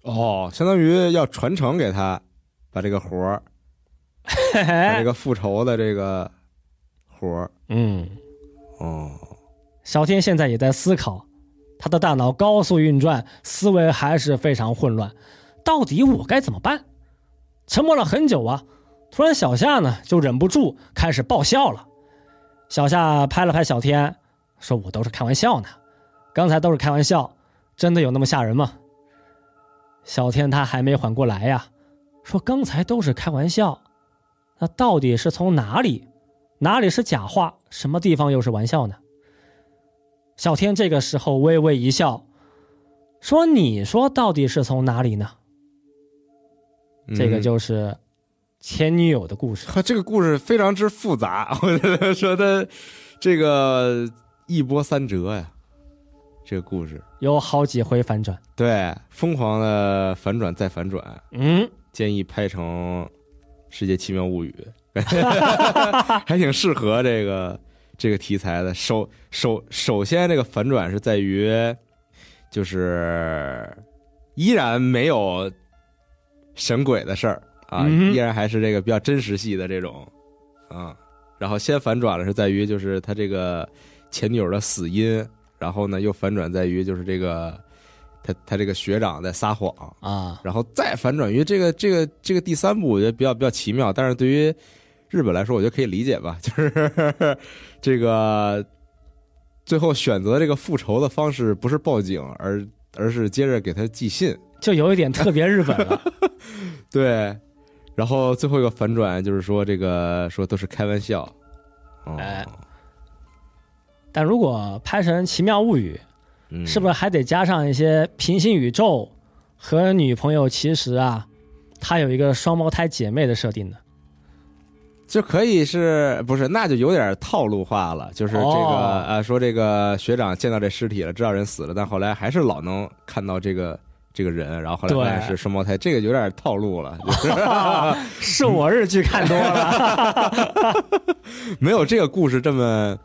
[SPEAKER 1] 哦，相当于要传承给他。把这个活儿，把这个复仇的这个活儿，
[SPEAKER 2] 嗯，
[SPEAKER 1] 哦，
[SPEAKER 2] 小天现在也在思考，他的大脑高速运转，思维还是非常混乱。到底我该怎么办？沉默了很久啊，突然小夏呢就忍不住开始爆笑了。小夏拍了拍小天，说：“我都是开玩笑呢，刚才都是开玩笑，真的有那么吓人吗？”小天他还没缓过来呀。说刚才都是开玩笑，那到底是从哪里？哪里是假话？什么地方又是玩笑呢？小天这个时候微微一笑，说：“你说到底是从哪里呢？”这个就是前女友的故事。
[SPEAKER 1] 这个故事非常之复杂，我觉得说的这个一波三折呀，这个故事
[SPEAKER 2] 有好几回反转，
[SPEAKER 1] 对，疯狂的反转再反转，
[SPEAKER 2] 嗯。
[SPEAKER 1] 建议拍成《世界奇妙物语》，还挺适合这个这个题材的。首首首先，这个反转是在于，就是依然没有神鬼的事儿啊，依然还是这个比较真实系的这种啊。然后先反转了，是在于就是他这个前女友的死因，然后呢又反转在于就是这个。他他这个学长在撒谎
[SPEAKER 2] 啊，
[SPEAKER 1] 然后再反转于这个这个这个第三部，我觉得比较比较奇妙。但是对于日本来说，我觉得可以理解吧，就是 这个最后选择这个复仇的方式不是报警，而而是接着给他寄信，
[SPEAKER 2] 就有一点特别日本了。
[SPEAKER 1] 对，然后最后一个反转就是说这个说都是开玩笑，
[SPEAKER 2] 哎，但如果拍成《奇妙物语》。是不是还得加上一些平行宇宙和女朋友？其实啊，他有一个双胞胎姐妹的设定呢。
[SPEAKER 1] 就可以是不是？那就有点套路化了。就是这个
[SPEAKER 2] 哦
[SPEAKER 1] 呃，说这个学长见到这尸体了，知道人死了，但后来还是老能看到这个这个人，然后后来发现是双胞胎，这个有点套路了，就是
[SPEAKER 2] 是我日剧看多了
[SPEAKER 1] 没有这个故事这么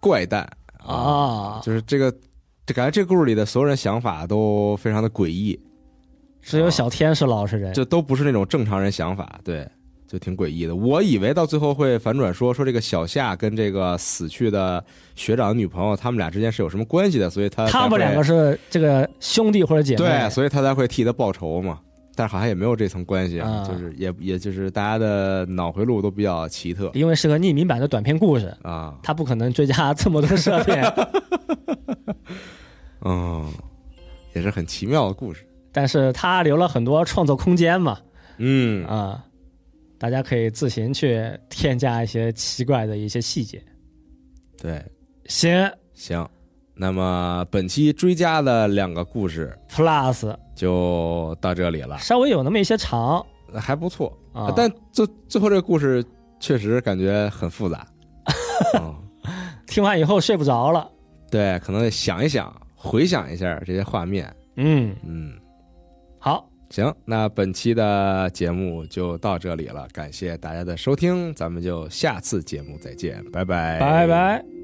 [SPEAKER 1] 怪诞。
[SPEAKER 2] 啊，
[SPEAKER 1] 就是这个，这感觉这个故事里的所有人想法都非常的诡异，
[SPEAKER 2] 只有小天是老实人。
[SPEAKER 1] 就都不是那种正常人想法，对，就挺诡异的。我以为到最后会反转说，说这个小夏跟这个死去的学长女朋友，他们俩之间是有什么关系的，所以他
[SPEAKER 2] 他们两个是这个兄弟或者姐妹，
[SPEAKER 1] 对，所以他才会替他报仇嘛。但是好像也没有这层关系
[SPEAKER 2] 啊
[SPEAKER 1] 就是也也就是大家的脑回路都比较奇特
[SPEAKER 2] 因为是个匿名版的短篇故事，
[SPEAKER 1] 啊，
[SPEAKER 2] 他不可能追加 这么多设定。
[SPEAKER 1] 嗯，也是很奇妙的故事。
[SPEAKER 2] 但是他留了很多创作空间嘛，
[SPEAKER 1] 嗯，
[SPEAKER 2] 啊、大家可以自行去添加一些奇怪的一些细节。
[SPEAKER 1] 对，
[SPEAKER 2] 行
[SPEAKER 1] 行。那么本期追加的两个故事
[SPEAKER 2] ，Plus
[SPEAKER 1] 就到这里了，
[SPEAKER 2] 稍微有那么一些长
[SPEAKER 1] 还不错。
[SPEAKER 2] 啊，
[SPEAKER 1] 但最最后这个故事确实感觉很复杂。嗯
[SPEAKER 2] 听完以后睡不着了。
[SPEAKER 1] 对，可能得想一想，回想一下这些画面。
[SPEAKER 2] 嗯，
[SPEAKER 1] 嗯，
[SPEAKER 2] 好，
[SPEAKER 1] 行，那本期的节目就到这里了，感谢大家的收听，咱们就下次节目再见，拜拜，
[SPEAKER 2] 拜拜。